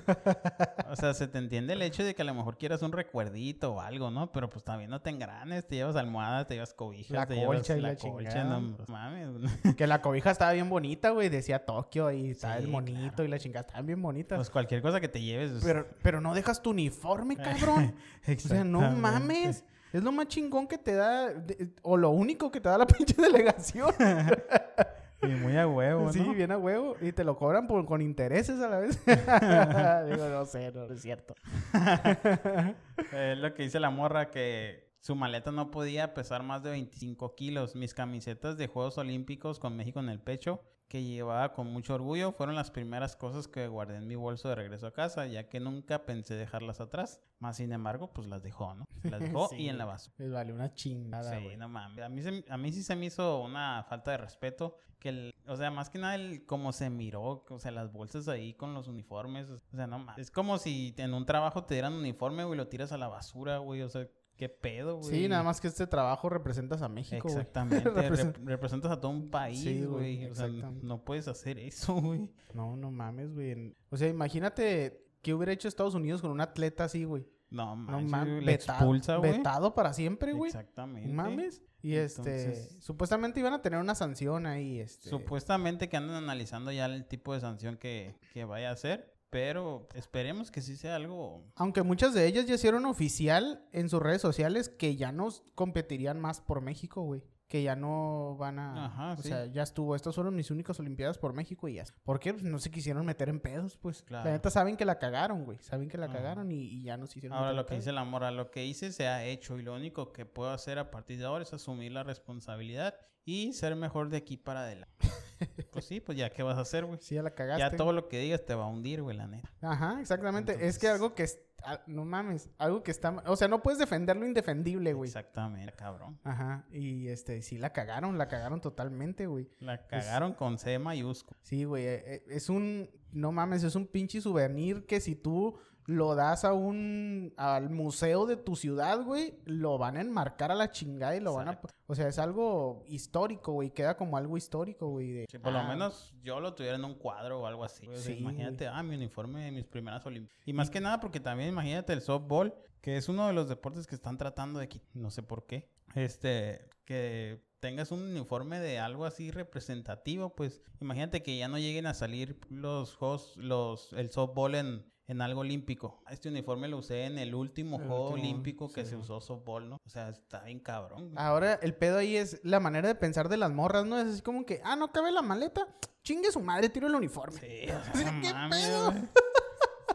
O sea, se te entiende el hecho de que a lo mejor quieras un recuerdito o algo, ¿no? Pero pues también no te engranes, te llevas almohadas, te llevas cobijas, La te colcha llevas y la la colcha, chingada. no mames. [laughs] que la cobija estaba bien bonita, güey. Decía Tokio y estaba Sí, el monito claro. y la chingada. Estaban bien bonitas. Pues cualquier cosa que te lleves. pues, pero, pero no dejas tu uniforme, cabrón. o sea, no mames. Es lo más chingón que te da, de- o lo único que te da la [laughs] pinche delegación. [laughs] Y muy a huevo, ¿no? sí, bien a huevo. Y te lo cobran por, con intereses a la vez. [laughs] Digo, no sé, no es cierto. Es lo que dice la morra que su maleta no podía pesar más de 25 kilos. Mis camisetas de Juegos Olímpicos con México en el pecho, que llevaba con mucho orgullo, fueron las primeras cosas que guardé en mi bolso de regreso a casa, ya que nunca pensé dejarlas atrás. Más sin embargo, pues las dejó, ¿no? Las dejó [laughs] Sí, y en la basura. Les vale una chingada, Sí, güey. no mames. A mí, se- a mí sí se me hizo una falta de respeto. Que el- o sea, más que nada, el, como se miró, o sea, las bolsas ahí con los uniformes. O sea, no mames. Es como si en un trabajo te dieran uniforme, güey, y lo tiras a la basura, güey. O sea, qué pedo, güey. Sí, nada más que este trabajo representas a México. Exactamente. [laughs] Represent- Rep- representas a todo un país, Sí, güey. O sea, exactamente. no puedes hacer eso, [laughs] güey. No, no mames, güey. O sea, imagínate qué hubiera hecho Estados Unidos con un atleta así, güey. No No mames, mames. le expulsa, güey. Vetado para siempre, güey. Exactamente. No mames. Y este, supuestamente iban a tener una sanción ahí, este. Supuestamente que andan analizando ya el tipo de sanción que, que vaya a hacer, pero esperemos que sí sea algo... Aunque muchas de ellas ya hicieron oficial en sus redes sociales que ya no competirían más por México, güey. Que ya no van a... Ajá, o sí. sea, ya estuvo. Estas fueron mis únicas Olimpiadas por México y ya. ¿Por qué? Pues no se quisieron meter en pedos, pues. Claro. La neta saben que la cagaron, güey. Saben que la Ajá. cagaron y, y ya no se hicieron Ahora meter lo en que pedos. dice la mora, lo que hice se ha hecho y lo único que puedo hacer a partir de ahora es asumir la responsabilidad y ser mejor de aquí para adelante. [laughs] pues sí, pues ya qué vas a hacer, güey. Sí, ya la cagaste. Ya todo lo que digas te va a hundir, güey, la neta. Ajá, exactamente. Es que algo que es... ah, No mames. Algo que está... O sea, no puedes defender lo indefendible, güey. Exactamente, cabrón. Ajá. Y este, sí la cagaron, la cagaron totalmente, güey. La cagaron con C mayúsculo. Sí, güey. eh, eh, Es un. No mames, es un pinche souvenir que si tú lo das a un. al museo de tu ciudad, güey, lo van a enmarcar a la chingada y lo van a. O sea, es algo histórico, güey. Queda como algo histórico, güey. de, Si por lo ah, menos yo lo tuviera en un cuadro o algo así. Sí, imagínate, ah, mi uniforme de mis primeras Olimpiadas. Y más que nada porque también imagínate el softball, que es uno de los deportes que están tratando de quitar, no sé por qué, este, que tengas un uniforme de algo así representativo, pues imagínate que ya no lleguen a salir los juegos, los, el softball en, en algo olímpico. Este uniforme lo usé en el último El juego último, olímpico que sí. se usó softball, ¿no? O sea, está bien cabrón. Ahora el pedo ahí es la manera de pensar de las morras, ¿no? Es así como que, ah, no cabe la maleta, chingue su madre, tiro el uniforme. Sí, [laughs] o sea, ¿qué pedo? [laughs]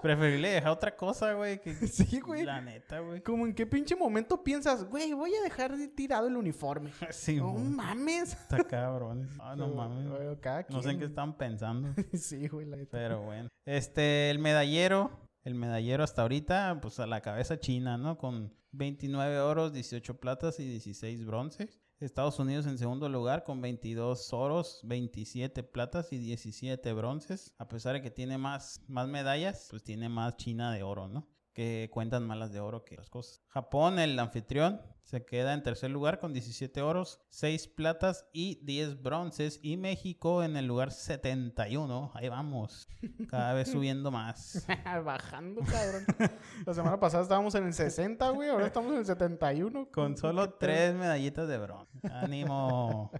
Preferible dejar otra cosa, güey. Que... [laughs] Sí, güey. La neta, güey. Como en qué pinche momento piensas, güey, voy a dejar tirado el uniforme. [laughs] Sí, no güey. mames. Está cabrón. [laughs] Ah, no mames. güey. Güey, cada No sé en qué estaban pensando. Sí, güey, la neta. Pero bueno. Este, el medallero. El medallero hasta ahorita, pues a la cabeza china, ¿no? Con 29 oros, 18 platas y 16 bronces. Estados Unidos en segundo lugar con 22 oros, 27 platas y 17 bronces. A pesar de que tiene más, más medallas, pues tiene más China de oro, ¿no? Que cuentan más las de oro que las cosas. Japón, el anfitrión, se queda en tercer lugar con 17 oros, 6 platas y 10 bronces. Y México en el lugar 71. Ahí vamos. Cada vez [laughs] subiendo más. [laughs] Bajando, cabrón. [laughs] La semana pasada estábamos en el 60, güey. Ahora estamos en el 71. Con solo ¿Qué pedo? tres medallitas de bronce. Ánimo.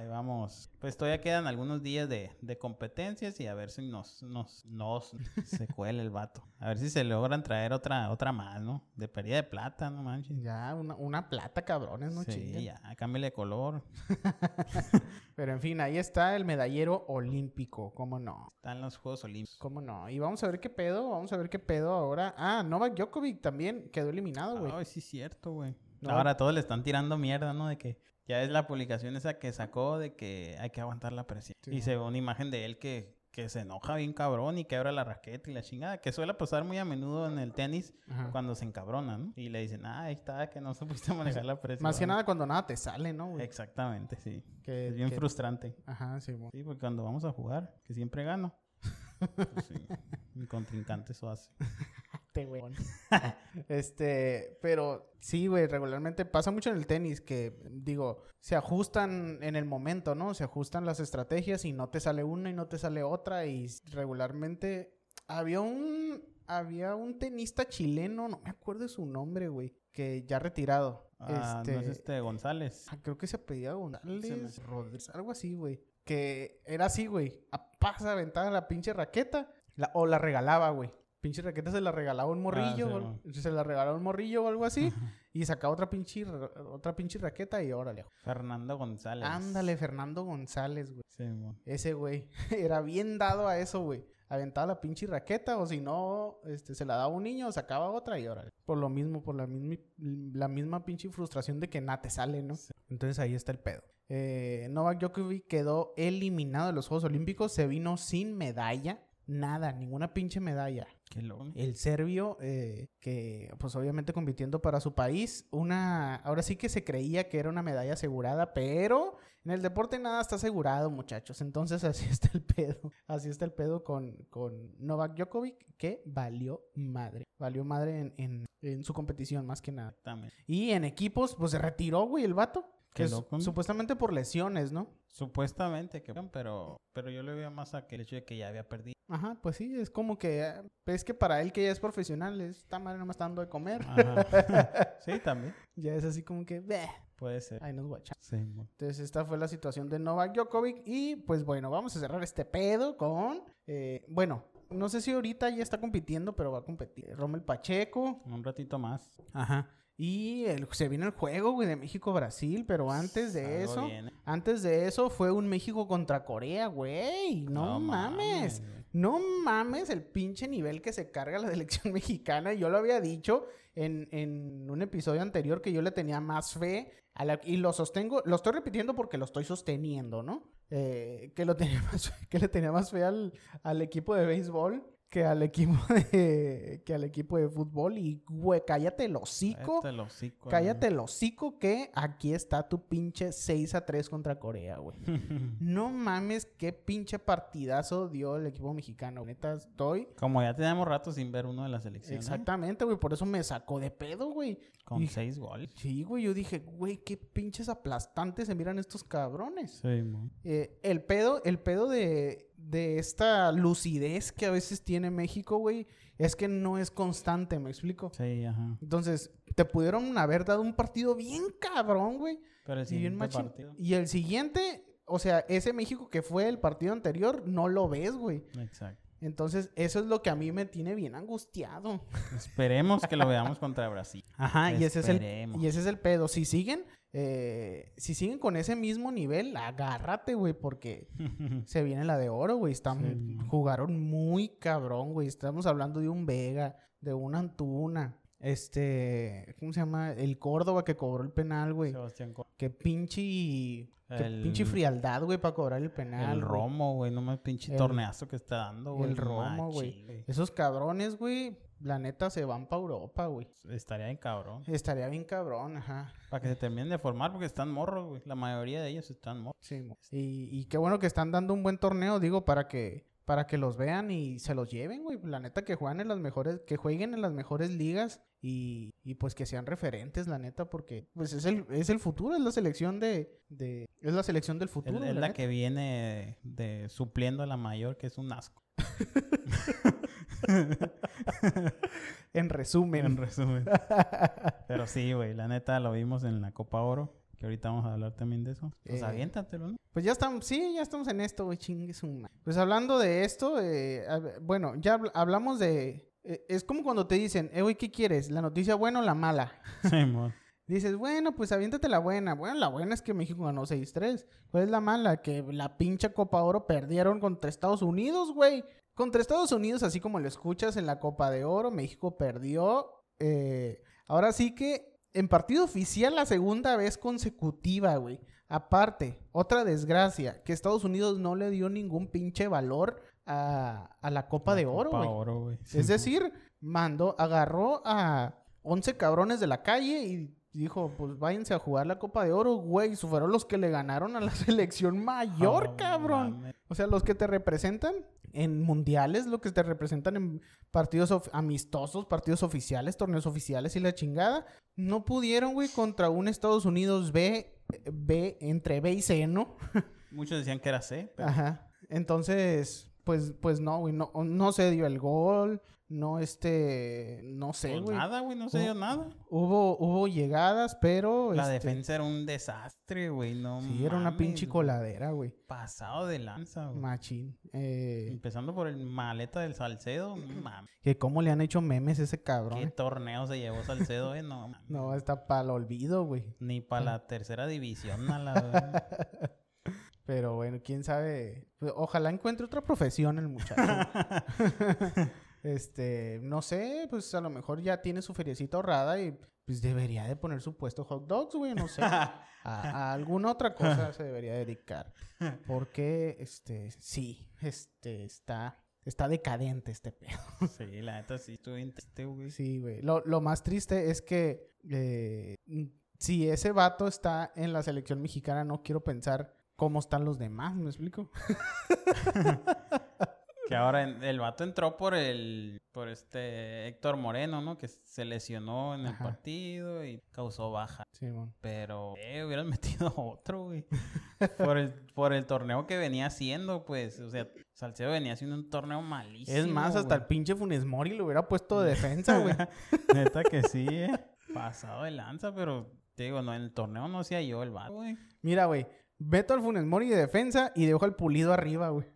Ahí vamos. Pues todavía quedan algunos días de, de competencias y a ver si nos, nos, nos [laughs] se cuela el vato. A ver si se logran traer otra, otra más, ¿no? De pérdida de plata, no manches. Ya, una, una plata, cabrones, no sí, chinguen. ya, cámbiale de color. [laughs] Pero en fin, ahí está el medallero olímpico. ¿Cómo no? Están los Juegos Olímpicos. ¿Cómo no? Y vamos a ver qué pedo. Vamos a ver qué pedo ahora. Ah, Novak Djokovic también quedó eliminado, güey. Ay, sí, es cierto, güey. No. Ahora todos le están tirando mierda, ¿no? De que ya es la publicación esa que sacó de que hay que aguantar la presión. Sí. Y se ve una imagen de él que, que se enoja bien cabrón y quebra la raqueta y la chingada, que suele pasar muy a menudo en el tenis Ajá. cuando se encabrona, ¿no? Y le dicen, ah, ahí está, que no [laughs] supiste manejar la presión. Más que nada cuando nada te sale, ¿no, güey? Exactamente, sí. Que- Es bien que- frustrante. Ajá, sí, güey. Sí, porque cuando vamos a jugar, que siempre gano. [laughs] pues sí, mi contrincante eso hace. [laughs] Este, güey. [laughs] este, pero sí, güey, regularmente pasa mucho en el tenis que, digo, se ajustan en el momento, ¿no? Se ajustan las estrategias y no te sale una y no te sale otra y regularmente había un, había un tenista chileno, no me acuerdo de su nombre, güey, que ya retirado. Ah, este, no es este González. ah, creo que se apellidaba González, Se me hace- Rodríguez, algo así, güey. Que era así, güey. A pasa aventada la pinche raqueta la- o la regalaba, güey. Pinche raqueta se la regalaba un morrillo, sí, o mo. al- se la regalaba un morrillo o algo así. y sacaba otra pinche, ra- otra pinche raqueta y órale. Fernando González. Ándale, Fernando González, güey. Sí. Ese güey. [laughs] Era bien dado a eso, güey. Aventaba la pinche raqueta o si no, este, se la daba un niño, sacaba otra y órale. Por lo mismo, por la misma, la misma pinche frustración de que nada te sale, ¿no? Entonces ahí está el pedo. Eh, Novak Djokovic quedó eliminado de los Juegos Olímpicos, se vino sin medalla. Nada, ninguna pinche medalla. Qué loco. El serbio, eh, que pues obviamente compitiendo para su país, una, ahora sí que se creía que era una medalla asegurada, pero en el deporte nada está asegurado, muchachos. Entonces [laughs] así está el pedo, así está el pedo con, con Novak Djokovic, que valió madre, valió madre en, en- en su competición más que nada. También. Y en equipos, pues se retiró, güey, el vato. Que es supuestamente por lesiones, ¿no? Supuestamente que pero pero yo le veo más a que el hecho de que ya había perdido. Ajá, pues sí, es como que, eh, es que para él que ya es profesional, esta madre no me está dando de comer. Ajá. [laughs] sí, también. Ya es así como que, "Beh, Puede ser. ahí nos guacha. Sí. Entonces, esta fue la situación de Novak Djokovic. Y pues bueno, vamos a cerrar este pedo con. eh, bueno, no sé si ahorita ya está compitiendo, pero va a competir. Rommel Pacheco. un ratito más. Ajá. Y el- se viene el juego, güey, de México-Brasil. Pero antes de Algo eso. viene. Antes de eso fue un México contra Corea, güey. No, mames. No mames el pinche nivel que se carga la [laughs] selección mexicana. Yo lo había dicho en, en un episodio anterior que yo le tenía más fe. A la- y lo sostengo, lo estoy repitiendo porque lo estoy sosteniendo, ¿no? Eh, que, lo tenía [laughs] más, que le tenía más fe al, al equipo de béisbol que al equipo [laughs] de, que al equipo de fútbol. Y, güey, cállate el hocico. Cállate el hocico, Cállate el hocico que aquí está tu pinche 6 a 3 contra Corea, güey. [laughs] No mames, qué pinche partidazo dio el equipo mexicano. Neta, estoy. Como ya teníamos rato sin ver uno de las selecciones. Exactamente, güey. Por eso me sacó de pedo, güey. Con Y- seis goles. Sí, güey. Yo dije, güey, qué pinches aplastantes se miran estos cabrones. Sí, mo. Eh, el pedo, el pedo de, de esta lucidez que a veces tiene México, güey, es que no es constante, ¿me explico? Sí, ajá. Entonces, te pudieron haber dado un partido bien cabrón, güey. Pero el siguiente partido. Y el siguiente, o sea, ese México que fue el partido anterior, no lo ves, güey. Exacto. Entonces, eso es lo que a mí me tiene bien angustiado. Esperemos que lo veamos contra Brasil. Ajá, y ese es el, Esperemos. y ese es el pedo. Si siguen, eh, si siguen con ese mismo nivel, agárrate, güey, porque [laughs] se viene la de oro, güey. Sí. jugaron muy cabrón, güey. Estamos hablando de un Vega, de un Antuna. Este, ¿cómo se llama? El Córdoba que cobró el penal, güey. Sebastián Co- Qué pinche, qué El- pinche frialdad, güey, para cobrar el penal. El. Romo, güey, no más pinche El- torneazo que está dando, güey. el Romo, güey. Esos cabrones, güey, la neta se van para Europa, güey. Estaría bien cabrón. Estaría bien cabrón, ajá. Para que se terminen de formar porque están morros, güey. La mayoría de ellos están morros. Sí, y, y qué bueno que están dando un buen torneo, digo, para que para que los vean y se los lleven, güey. La neta que jueguen en las mejores, que jueguen en las mejores ligas y, y pues que sean referentes, la neta, porque pues es el, es el futuro, es la selección de, de es la selección del futuro. Es, la que viene de supliendo a la mayor, que es un asco. [laughs] En resumen. En resumen. Pero sí, güey, la neta lo vimos en la Copa Oro, que ahorita vamos a hablar también de eso. Pues Eh, aviéntatelo, ¿no? Pues ya estamos, sí, ya estamos en esto, güey, chingue su ma- Pues hablando de esto, eh, bueno, ya habl- hablamos de... eh, es como cuando te dicen, eh, güey, ¿qué quieres? ¿La noticia buena o la mala? [laughs] Sí, mo. Dices, bueno, pues aviéntate la buena. Bueno, la buena es que México ganó 6-3. ¿Cuál es la mala? Que la pinche Copa Oro perdieron contra Estados Unidos, güey. Contra Estados Unidos, así como lo escuchas en la Copa de Oro, México perdió. eh, ahora sí que en partido oficial la segunda vez consecutiva, güey. Aparte, otra desgracia, que Estados Unidos no le dio ningún pinche valor a, a la Copa de Oro, Copa güey. Oro, güey. Es decir, mandó, agarró a 11 cabrones de la calle y dijo, pues váyanse a jugar la Copa de Oro, güey. Fueron los que le ganaron a la [laughs] selección mayor, Oh, cabrón. O sea, los que te representan en mundiales, lo que te representan en partidos amistosos, partidos oficiales, torneos oficiales y la chingada, no pudieron, güey, contra un Estados Unidos B, B, entre B y C, ¿no? [laughs] Muchos decían que era C, pero Ajá. Entonces, pues, pues no, güey, no, no se dio el gol, no este, no sé, pues güey. nada, güey, no se dio nada. Hubo, hubo llegadas, pero La este, defensa era un desastre, güey. No sí, era una pinche güey. coladera, güey. Pasado de lanza, güey. Machín. Eh, Empezando por el maleta del Salcedo, [clears throat] mames. que cómo le han hecho memes a ese ¿Qué cabrón. eh? torneo se llevó Salcedo, eh? No, [laughs] mames. No, está para el olvido, güey. Ni para la [laughs] tercera división, a la verdad. [laughs] Pero bueno, quién sabe. Pues, Ojalá encuentre otra profesión el muchacho. Este, no sé, pues a lo mejor ya tiene su feriecita ahorrada y pues debería de poner su puesto hot dogs, güey, no sé. [laughs] A, a alguna otra cosa se debería dedicar. [laughs] Porque, este, sí, este, está, está decadente este pedo. [laughs] sí, la neta sí estuve bien triste, güey. Sí, güey. Lo, lo más triste es que eh, si ese vato está en la selección mexicana, no quiero pensar cómo están los demás, ¿me explico? Que ahora el vato entró por el por este Héctor Moreno, ¿no? Que se lesionó en el Ajá. partido y causó baja. Simón. Pero eh, hubieran [laughs] metido otro, güey. por el por el torneo que venía haciendo, pues, o sea, Salcedo venía haciendo un torneo malísimo. Es más, hasta el pinche Funes Mori lo hubiera puesto de defensa, güey. [laughs] Neta que sí, eh. Pasado de lanza, pero te digo, no, en el torneo no hacía yo el vato, güey. Mira, güey. Meto al Funes Mori de defensa y dejo al pulido arriba, güey.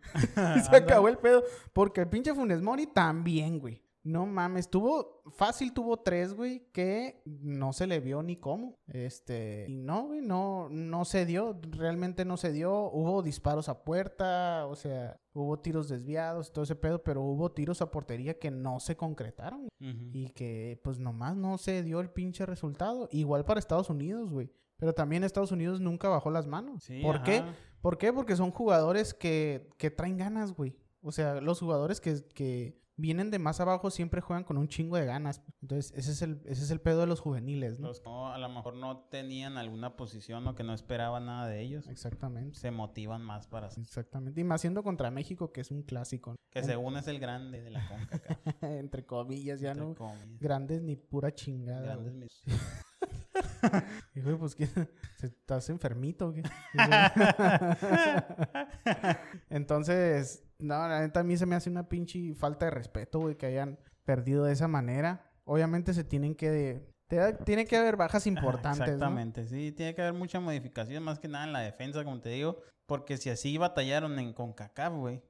Y [laughs] [laughs] se acabó el pedo. Porque el pinche Funes Mori también, güey. No mames, tuvo, fácil tuvo tres, güey, que no se le vio ni cómo. Este, y no, güey, no, no se dio, realmente no se dio. Hubo disparos a puerta, o sea, hubo tiros desviados y todo ese pedo, pero hubo tiros a portería que no se concretaron. Y que, pues, nomás no se dio el pinche resultado. Igual para Estados Unidos, güey. Pero también Estados Unidos nunca bajó las manos. Sí, ¿Por qué? ¿Por qué? Porque son jugadores que, que traen ganas, güey. O sea, los jugadores que, que vienen de más abajo siempre juegan con un chingo de ganas. Entonces, ese es el, ese es el pedo de los juveniles, ¿no? Los que no, a lo mejor no tenían alguna posición o que no esperaban nada de ellos. Exactamente. Se motivan más para hacer. Exactamente. Y más siendo contra México, que es un clásico. ¿no? Que según es el grande de la CONCACAF. [laughs] Entre comillas, ya entre no. comillas. Grandes ni pura chingada. Grandes mis- [laughs] Y, güey, pues, ¿qué? ¿Se- ¿estás enfermito? [laughs] Entonces, no, la neta a mí se me hace una pinche falta de respeto, güey, que hayan perdido de esa manera. Obviamente se tienen que... te- tiene que haber bajas importantes, ¿no? Exactamente, sí, tiene que haber mucha modificación, más que nada en la defensa, como te digo, porque si así batallaron en CONCACAF, güey,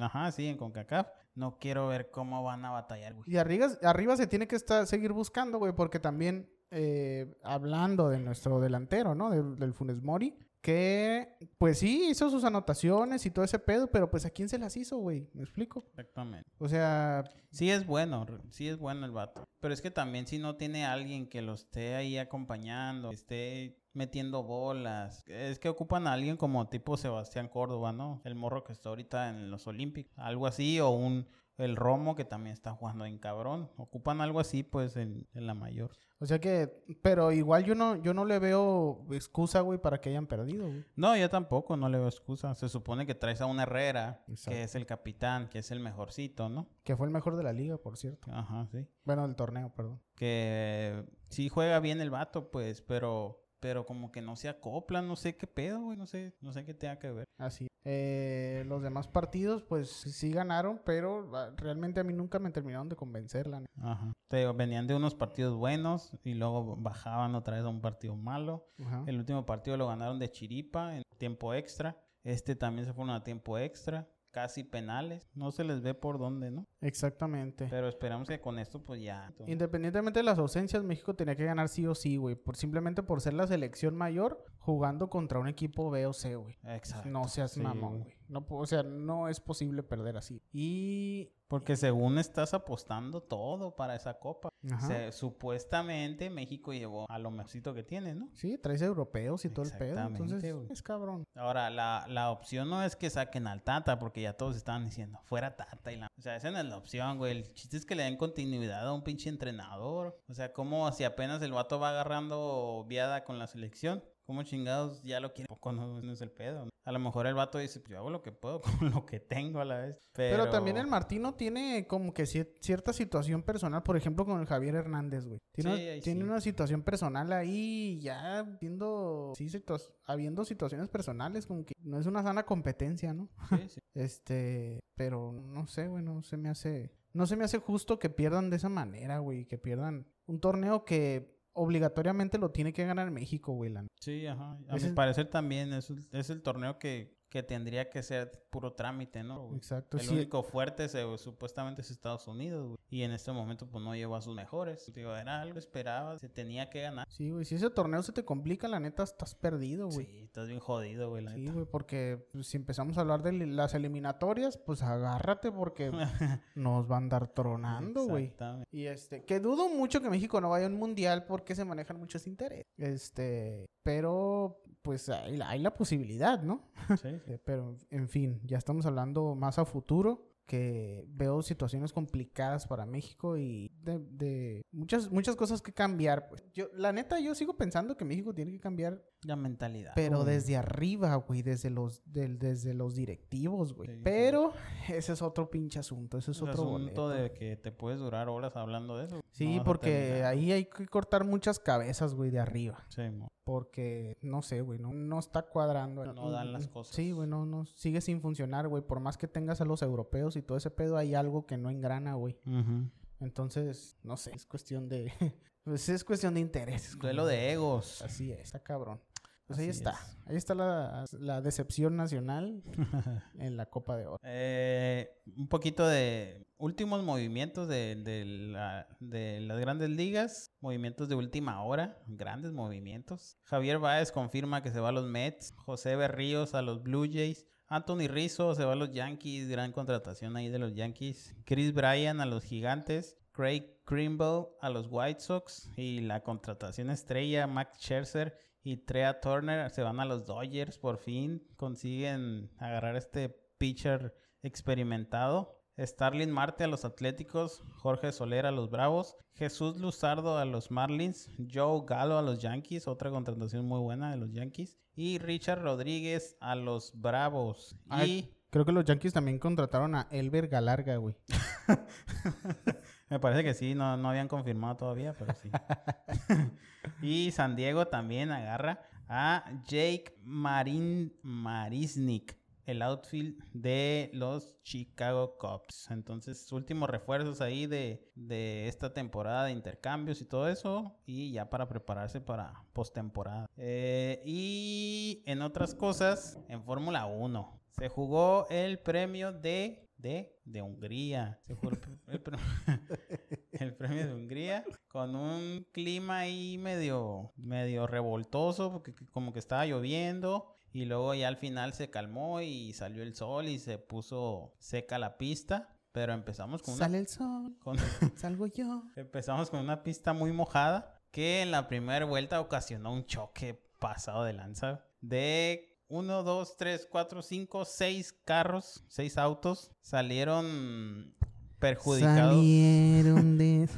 ajá, sí, en CONCACAF, no quiero ver cómo van a batallar, güey. Y arriba, arriba se tiene que estar, seguir buscando, güey, porque también, eh, hablando de nuestro delantero, ¿no? Del, del Funes Mori, que, pues sí, hizo sus anotaciones y todo ese pedo, pero pues ¿a quién se las hizo, güey? ¿Me explico? Exactamente. O sea, Sí es bueno, sí es bueno el vato. Pero es que también si no tiene alguien que lo esté ahí acompañando, que esté metiendo bolas, es que ocupan a alguien como tipo Sebastián Córdoba, ¿no? El morro que está ahorita en los Olímpicos, algo así, o un el Romo que también está jugando en cabrón. Ocupan algo así, pues, en, en la mayor. o sea que, pero igual yo no, yo no le veo excusa, güey, para que hayan perdido, güey. No, yo tampoco, no le veo excusa. Se supone que traes a un Herrera, Exacto. que es el capitán, que es el mejorcito, ¿no? Que fue el mejor de la liga, por cierto. Ajá, sí. Bueno, del torneo, perdón. que sí juega bien el vato, pues, pero pero como que no se acopla, no sé qué pedo, güey, no sé, no sé qué tenga que ver. Así. Eh, los demás partidos, pues sí ganaron, pero ah, realmente a mí nunca me terminaron de convencer, la neta. Ajá. Te digo, venían de unos partidos buenos y luego bajaban otra vez a un partido malo. Ajá. El último partido lo ganaron de chiripa en tiempo extra. Este también se fueron a tiempo extra. Casi penales. No se les ve por dónde, ¿no? Exactamente. Pero esperamos que con esto, pues ya. Independientemente de las ausencias, México tenía que ganar sí o sí, güey. Por, simplemente por ser la selección mayor jugando contra un equipo B o C, güey. Exacto. No seas sí, mamón, güey. No, o sea, no es posible perder así. Y... Porque según estás apostando todo para esa copa. Ajá. Se- supuestamente México llevó a lo mejorcito que tiene, ¿no? Sí, traes europeos y todo el pedo. Entonces, es cabrón. Ahora, la, la opción no es que saquen al Tata, porque ya todos estaban diciendo, fuera Tata. Y la... O sea, esa no es la opción, güey. El chiste es que le den continuidad a un pinche entrenador. O sea, como si apenas el vato va agarrando viada con la selección. ¿Cómo chingados ya lo quieren? Poco no, no es el pedo. A lo mejor el vato dice, pues yo hago lo que puedo [laughs] con lo que tengo a la vez. Pero, Pero, también el Martino tiene como que cier- cierta situación personal, por ejemplo, con el Javier Hernández, güey. Tiene, Sí, ahí tiene sí. una situación personal ahí, ya viendo, sí, situa- habiendo situaciones personales, como que no es una sana competencia, ¿no? Sí, sí. [laughs] Este, pero no sé, güey, no se me hace, no se me hace justo que pierdan de esa manera, güey, que pierdan un torneo que obligatoriamente lo tiene que ganar México, güey, la Sí, ajá. A mi parecer también es, es el torneo que, que tendría que ser puro trámite, ¿no? Exacto, El sí. único fuerte se- supuestamente es Estados Unidos, güey. Y en este momento pues no llevó a sus mejores. Digo, era algo esperaba, se tenía que ganar. Sí, güey, si ese torneo se te complica, la neta, estás perdido, güey. Sí, estás bien jodido, güey, la Sí, neta. güey, porque pues, si empezamos a hablar de las eliminatorias, pues agárrate porque [laughs] nos van a andar tronando, güey. Exactamente. Y este, que dudo mucho que México no vaya a un mundial porque se manejan muchos intereses. Este, pero pues hay, la- hay la posibilidad, ¿no? Sí, Pero en fin, ya estamos hablando más a futuro que veo situaciones complicadas para México y de, de muchas muchas cosas que cambiar. Pues. Yo, la neta, yo sigo pensando que México tiene que cambiar La mentalidad. pero güey. desde arriba, güey, desde los, del- desde los directivos, güey. Sí, sí. Pero ese es otro pinche asunto, ese es El otro asunto boleto. de que te puedes durar horas hablando de eso. no Sí, a porque ahí hay que cortar muchas cabezas, güey, de arriba. Sí, mo. Porque, no sé, güey, no, no está cuadrando. No dan las cosas. Sí, güey, no, no, sigue sin funcionar, güey. Por más que tengas a los europeos y todo ese pedo, hay algo que no engrana, güey. Entonces, no sé, es cuestión de... [laughs] pues es cuestión de intereses. Duelo de egos. Así es, está cabrón. Pues ahí está. es. Ahí está la, la decepción nacional [laughs] en la Copa de Oro. Eh, un poquito de últimos movimientos de, de la- de las grandes ligas, movimientos de última hora, grandes movimientos. Javier Báez confirma que se va a los Mets, José Berríos a los Blue Jays, Anthony Rizzo se va a los Yankees, gran contratación ahí de los Yankees, Chris Bryan a los Gigantes, Craig Krimble a los White Sox y la contratación estrella Max Scherzer y Trea Turner se van a los Dodgers. Por fin consiguen agarrar este pitcher experimentado. Starling Marte a los Atléticos, Jorge Soler a los Bravos, Jesús Luzardo a los Marlins, Joe Gallo a los Yankees, otra contratación muy buena de los Yankees, y Richard Rodríguez a los Bravos. Ay. Y Creo que los Yankees también contrataron a Elber Galarga, güey. [laughs] Me parece que sí, no, no habían confirmado todavía, pero sí. [laughs] y San Diego también agarra a Jake Marin Marisnik, el outfield de los Chicago Cubs. Entonces, últimos refuerzos ahí de, de esta temporada de intercambios y todo eso. Y ya para prepararse para postemporada. Eh, y en otras cosas, en Fórmula 1. Se jugó el premio de de, de Hungría. Se jugó el, pre- [laughs] el premio de Hungría con un clima ahí medio, medio revoltoso, porque que- como que estaba lloviendo. Y luego ya al final se calmó y salió el sol y se puso seca la pista. Pero empezamos con una, Sale el sol, con- [laughs] salgo yo. empezamos con una pista muy mojada que en la primera vuelta ocasionó un choque pasado de lanza de 1, 2, 3, 4, 5, 6 carros, 6 autos salieron perjudicados. Salieron de...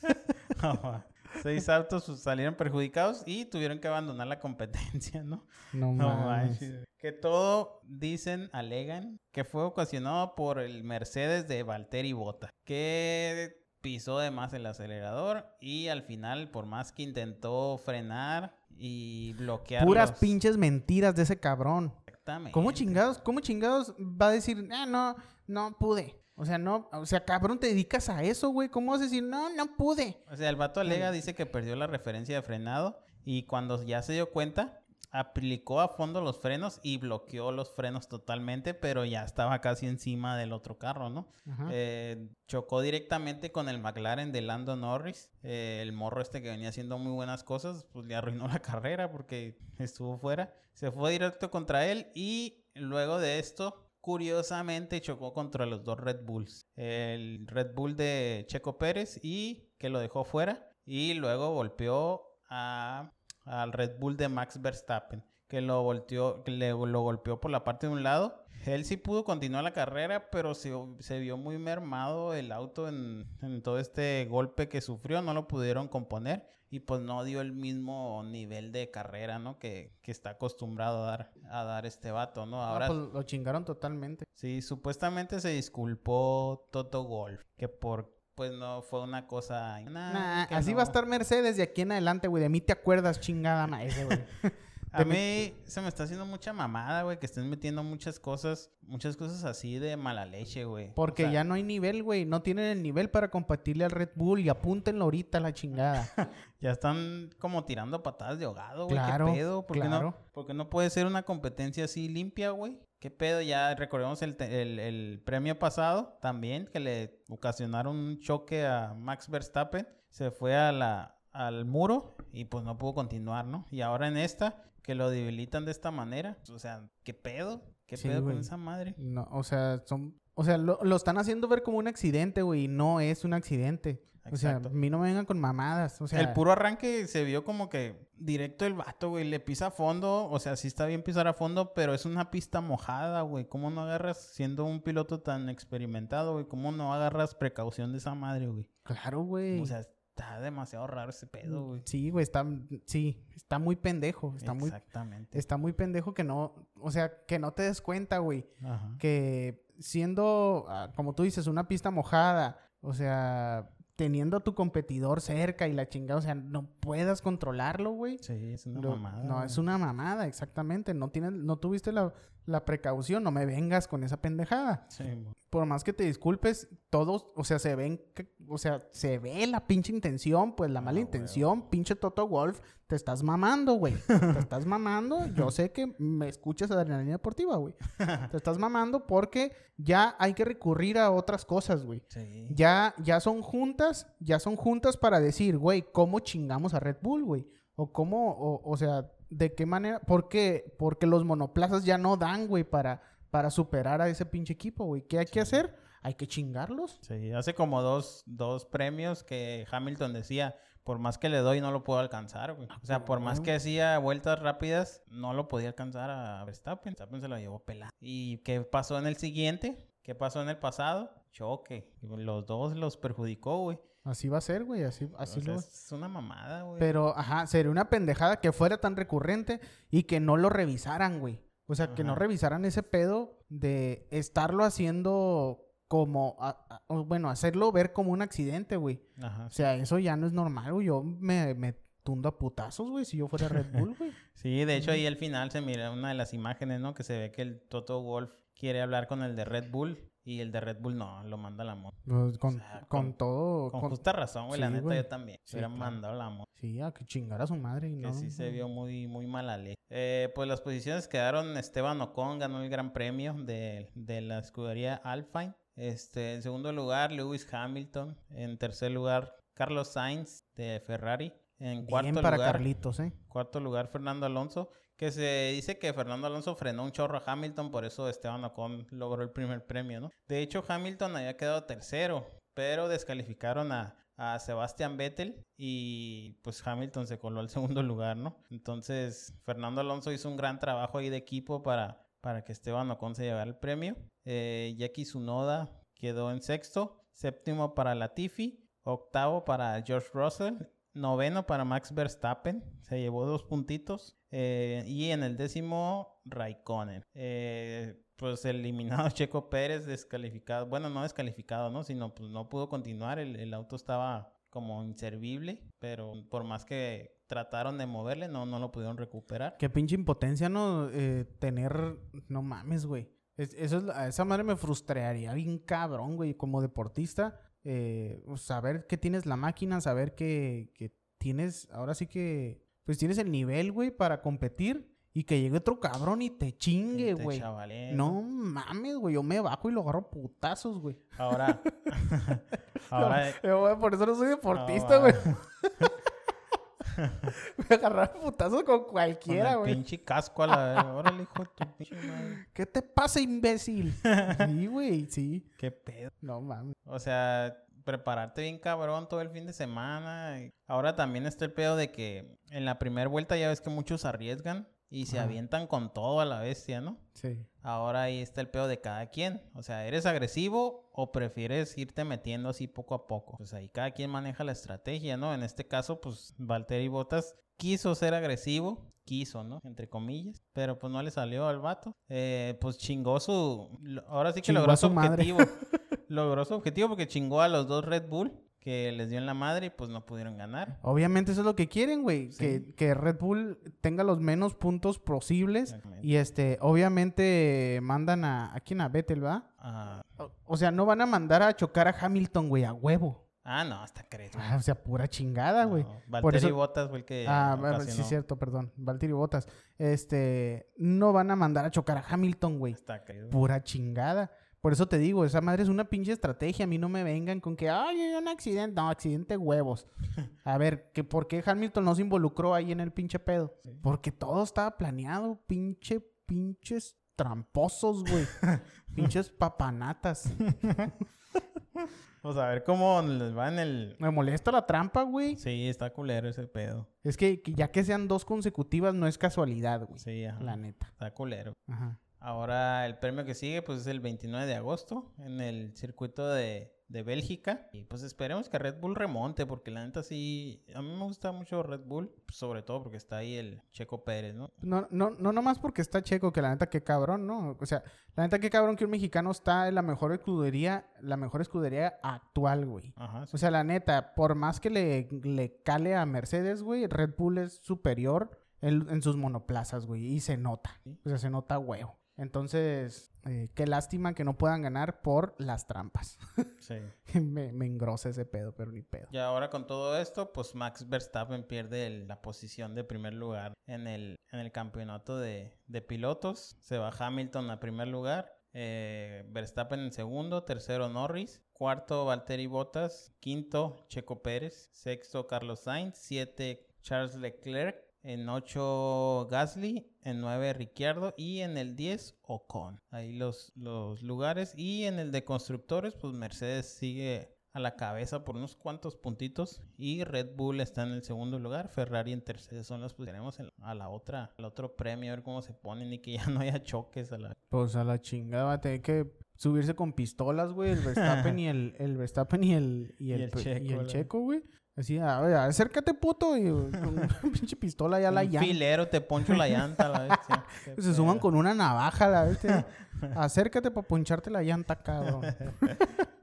[laughs] Seis autos pues, salieron perjudicados y tuvieron que abandonar la competencia, ¿no? No, No manches. Que todo dicen, alegan, que fue ocasionado por el Mercedes de Valtteri Bota, que pisó de más el acelerador y al final, por más que intentó frenar y bloquear Puras los- pinches mentiras de ese cabrón. Exactamente. ¿Cómo chingados, cómo chingados va a decir, ah, no, no pude? O sea, no, o sea, cabrón, te dedicas a eso, güey. ¿Cómo vas a decir, no, no pude? O sea, el vato alega, dice que perdió la referencia de frenado y cuando ya se dio cuenta, aplicó a fondo los frenos y bloqueó los frenos totalmente, pero ya estaba casi encima del otro carro, ¿no? Eh, chocó directamente con el McLaren de Lando Norris. Eh, el morro este que venía haciendo muy buenas cosas, pues le arruinó la [laughs] carrera porque estuvo fuera. Se fue directo contra él y luego de esto, curiosamente, chocó contra los dos Red Bulls. El Red Bull de Checo Pérez y que lo dejó fuera. Y luego golpeó al Red Bull de Max Verstappen, que lo volteó, que le, lo golpeó por la parte de un lado. Él sí pudo continuar la carrera, pero se, vio muy mermado el auto en todo este golpe que sufrió. No lo pudieron componer y pues no dio el mismo nivel de carrera, ¿no? Que, que está acostumbrado a dar, a dar este vato, ¿no? Ah, Ahora pues, lo chingaron totalmente. sí, supuestamente se disculpó Toto Golf, que por pues no fue una cosa... nah, así no. va a estar Mercedes de aquí en adelante, güey. De mí te acuerdas, chingada maese, güey. [laughs] A mí se me está haciendo mucha mamada, güey, que estén metiendo muchas cosas, muchas cosas así de mala leche, güey. Porque O sea, ya no hay nivel, güey. No tienen el nivel para competirle al Red Bull y apúntenlo ahorita a la chingada. [laughs] ya están como tirando patadas de ahogado, güey. Claro, ¿Qué pedo? ¿Por qué no, porque no puede ser una competencia así limpia, güey? ¿Qué pedo? Ya recordemos el, el- el premio pasado también, que le ocasionaron un choque a Max Verstappen. Se fue a la, al muro y pues no pudo continuar, ¿no? Y ahora en esta, que lo debilitan de esta manera. O sea, ¿qué pedo? ¿Qué Sí, pedo güey. con esa madre? No, o sea, son... O sea, lo, lo están haciendo ver como un accidente, güey. y No es un accidente. O sea, a Exacto. mí no me vengan con mamadas. O sea, el puro arranque se vio como que directo el vato, güey. Le pisa a fondo. O sea, sí está bien pisar a fondo, pero es una pista mojada, güey. ¿Cómo no agarras, siendo un piloto tan experimentado, güey? ¿Cómo no agarras precaución de esa madre, güey? Claro, güey. O sea, está demasiado raro ese pedo, güey. Sí, güey, está... Sí, está muy pendejo. Está muy... Exactamente. Está muy pendejo que no... O sea, que no te des cuenta, güey. Ajá. que siendo, ah, como tú dices, una pista mojada, o sea, teniendo a tu competidor cerca y la chingada, o sea, no puedas controlarlo, güey. Sí, es una Lo- mamada. no, güey. es una mamada, exactamente. No tienes, no tuviste la, la precaución, no me vengas con esa pendejada. Sí, güey. Por más que te disculpes, todos, o sea, se ven, o sea, se ve la pinche intención, pues la mala Ah, intención, pinche Toto Wolf, te estás mamando, güey. te [laughs] estás mamando. Yo sé que me escuchas adrenalina deportiva, güey. te estás mamando porque ya hay que recurrir a otras cosas, güey. Sí. Ya, ya son juntas, ya son juntas para decir, güey, ¿cómo chingamos a Red Bull, güey? O cómo, o, o sea, ¿de qué manera? ¿Por qué? Porque los monoplazas ya no dan, güey, para, para superar a ese pinche equipo, güey. ¿Qué hay que hacer? Hay que chingarlos. Sí, hace como dos, dos premios que Hamilton decía, por más que le doy no lo puedo alcanzar, güey. O sea, por más que hacía vueltas rápidas, no lo podía alcanzar a Verstappen. Verstappen se lo llevó pelado. ¿Y qué pasó en el siguiente? ¿Qué pasó en el pasado? Choque. Los dos los perjudicó, güey. Así va a ser, güey. Así, O así sea, lo... es una mamada, güey. Pero, ajá, sería una pendejada que fuera tan recurrente y que no lo revisaran, güey. O sea, que no revisaran ese pedo de estarlo haciendo como, a- a- o bueno, hacerlo ver como un accidente, güey. Ajá. O sea, eso ya no es normal, güey. Yo me, me tundo a putazos, güey, si yo fuera Red Bull, güey. [laughs] Sí, de hecho ahí al final se mira una de las imágenes, ¿no? Que se ve que el Toto Wolf quiere hablar con el de Red Bull y el de Red Bull no, lo manda a la moto. Pues, con, sea, con con- todo... Con con- justa razón, güey, la neta güey. yo también. Sí, hubiera claro. mandado a la moto. Sí, a que chingara a su madre y Que no... sí se vio muy, muy mala ley. Eh, pues las posiciones quedaron Esteban Ocon ganó el gran premio de, de la escudería Alpine. Este, en segundo lugar, Lewis Hamilton. En tercer lugar, Carlos Sainz de Ferrari. En cuarto Bien para lugar, Carlitos, ¿eh? Cuarto lugar, Fernando Alonso. Que se dice que Fernando Alonso frenó un chorro a Hamilton, por eso Esteban Ocon logró el primer premio, ¿no? De hecho, Hamilton había quedado tercero, pero descalificaron a, a Sebastian Vettel y pues Hamilton se coló al segundo lugar, ¿no? Entonces, Fernando Alonso hizo un gran trabajo ahí de equipo para, para que Esteban Ocon se llevara el premio. Eh, Jackie Tsunoda quedó en sexto, séptimo para Latifi, octavo para George Russell Noveno para Max Verstappen, se llevó dos puntitos. eh, y en el décimo, Raikkonen. Eh, pues eliminado [laughs] Checo Pérez, descalificado. Bueno, no descalificado, ¿no? Sino pues no pudo continuar. El, el auto estaba como inservible. Pero por más que trataron de moverle, no, no lo pudieron recuperar. Qué pinche impotencia, ¿no? Eh, tener... No mames, güey. Es- eso es, a esa madre me frustraría bien cabrón, güey. Como deportista, eh, saber que tienes la máquina, saber que, que tienes... Ahora sí que... Pues tienes el nivel, güey, para competir. Y que llegue otro cabrón y te chingue, güey. No mames, güey. Yo me bajo y lo agarro putazos, güey. Ahora. [laughs] por eso no soy deportista, güey. [laughs] Me agarrar a putazos con cualquiera, güey. pinche casco a la vez. Órale, hijo de tu pinche madre. [laughs] ¿Qué te pasa, imbécil? sí, güey, sí. Qué pedo. No mames. O sea, prepararte bien cabrón todo el fin de semana. y Ahora también está el pedo de que en la primera vuelta ya ves que muchos arriesgan y se Ajá. avientan con todo a la bestia, ¿no? Sí. Ahora ahí está el pedo de cada quien. O sea, ¿eres agresivo o prefieres irte metiendo así poco a poco? Pues ahí cada quien maneja la estrategia, ¿no? En este caso, pues Valtteri Bottas quiso ser agresivo. Quiso, ¿no? Entre comillas. Pero pues no le salió al vato. Eh, pues chingó su... Ahora sí que Chingó logró su objetivo. [laughs] logró su objetivo porque chingó a los dos Red Bull que les dio en la madre y pues no pudieron ganar. Obviamente eso es lo que quieren, güey. Sí. Que, que Red Bull tenga los menos puntos posibles. Y este, obviamente mandan a... ¿A quién? A Vettel, ¿va? Ah, O, o sea, no van a mandar a chocar a Hamilton, güey, a huevo. ah, no, hasta crees. Ah, o sea, pura chingada, güey. No, Valtteri eso- Bottas fue el que Ah, bueno, sí, ocasionó. cierto, perdón. Valtteri Bottas. Este, no van a mandar a chocar a Hamilton, güey. Hasta crees. Pura chingada. Por eso te digo, esa madre es una pinche estrategia. A mí no me vengan con que, ay, hay un accidente. No, accidente huevos. [laughs] A ver, que ¿por qué Hamilton no se involucró ahí en el pinche pedo? Sí. Porque todo estaba planeado. Pinche, pinches tramposos, güey. [laughs] pinches papanatas. [laughs] Pues a ver cómo les va en el... Me molesta la trampa, güey. Sí, está culero ese pedo. Es que, que ya que sean dos consecutivas no es casualidad, güey. Sí, ajá. La neta. Está culero. Ajá. Ahora el premio que sigue pues es el 29 de agosto en el circuito de, de Bélgica. Y pues esperemos que Red Bull remonte porque la neta sí... A mí me gusta mucho Red Bull, sobre todo porque está ahí el Checo Pérez, ¿no? No, no, no nomás porque está checo, que la neta que cabrón, ¿no? O sea, la neta que cabrón que un mexicano está en la mejor escudería, la mejor escudería actual, güey. Ajá. sí. O sea, la neta, por más que le, le cale a Mercedes, güey, Red Bull es superior en, en sus monoplazas, güey. Y se nota. Sí. O sea, se nota huevo. Entonces, eh, qué lástima que no puedan ganar por las trampas. [laughs] Sí. me, me engrosa ese pedo, pero ni pedo. Y ahora con todo esto, pues Max Verstappen pierde el- la posición de primer lugar en el, en el campeonato de, de pilotos. Se va Hamilton a primer lugar. eh, Verstappen en segundo, tercero Norris, cuarto Valtteri Bottas, quinto Checo Pérez, sexto Carlos Sainz, siete Charles Leclerc, en 8 Gasly, en 9 Ricciardo y en el 10 Ocon. Ahí los, los lugares. Y en el de constructores, pues Mercedes sigue a la cabeza por unos cuantos puntitos y Red Bull está en el segundo lugar, Ferrari en tercero, son los que tenemos en- a la otra, al otro premio, a ver cómo se ponen y que ya [laughs] no haya choques a la... Pues a la chingada va a tener que subirse con pistolas, güey. El [laughs] Verstappen y el, el Verstappen y el, y Y el, Checo, y el Checo, güey. Así, a ver, acércate, puto, y con una [laughs] pinche pistola ya la llanta. filero te poncho la llanta, la [laughs] Se suman con una navaja, la bestia. [laughs] Acércate para poncharte la llanta, cabrón.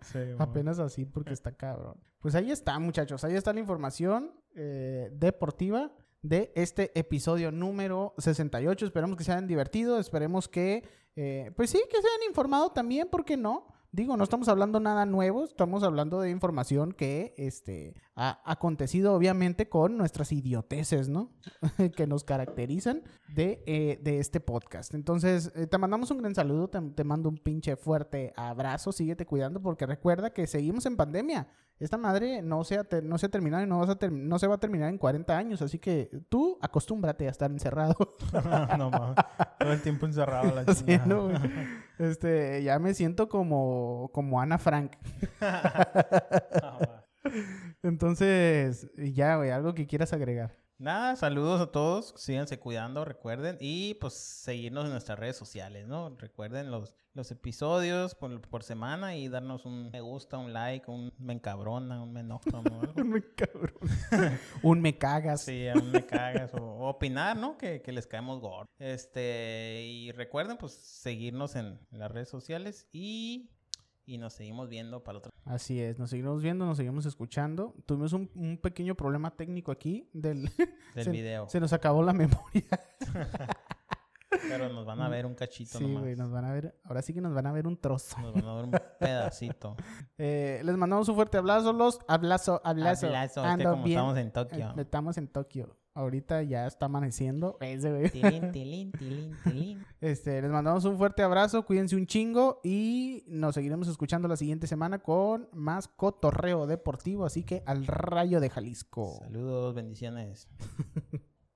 Sí. Apenas así, porque está cabrón. Pues ahí está, muchachos. Ahí está la información eh, deportiva de este episodio número 68. Esperemos que se hayan divertido. Esperemos que, eh, pues sí, que se hayan informado también, ¿por qué no? Digo, no estamos hablando nada nuevo, estamos hablando de información que este, ha acontecido obviamente con nuestras idioteces, ¿no? [laughs] que nos caracterizan de, eh, de este podcast. Entonces, eh, te mandamos un gran saludo, te, te mando un pinche fuerte abrazo, síguete cuidando porque recuerda que seguimos en pandemia. Esta madre no se ha, no se ha terminado y no, vas a ter- no se va a terminar en 40 años, así que tú acostúmbrate a estar encerrado. [laughs] no mames. Todo el tiempo encerrado la [laughs] chingada. ¿no? Este, ya me siento como, como Ana Frank. [laughs] Entonces, ya, güey, algo que quieras agregar. Nada, saludos a todos, síganse cuidando, recuerden, y pues seguirnos en nuestras redes sociales, ¿no? Recuerden los, los episodios por, por semana y darnos un me gusta, un like, un me encabrona, un me enoja, ¿no? [laughs] Un me cabrón. [laughs] Un me cagas. Sí, un me cagas o, o opinar, ¿no? Que, que les caemos gordos. Este, y recuerden pues seguirnos en las redes sociales y, y nos seguimos viendo para el otro. Así es, nos seguimos viendo, nos seguimos escuchando. Tuvimos un, un pequeño problema técnico aquí del... [laughs] Del se, video. Se nos acabó la [laughs] memoria. Pero nos van a ver un cachito Sí, nomás. nos van a ver... Ahora sí que nos van a ver un trozo. Nos van a ver un [laughs] pedacito. Eh, les mandamos un fuerte abrazo, los... Abrazo, abrazo. Hablazo, es que como bien. estamos en Eh, Tokio. Estamos en Tokio. Ahorita ya está amaneciendo. [laughs] Ese, güey. Tilín, tilín, tilín, tilín. Este, les mandamos un fuerte abrazo, cuídense un chingo y nos seguiremos escuchando la siguiente semana con más cotorreo deportivo, así que al rayo de Jalisco. Saludos, bendiciones. [laughs]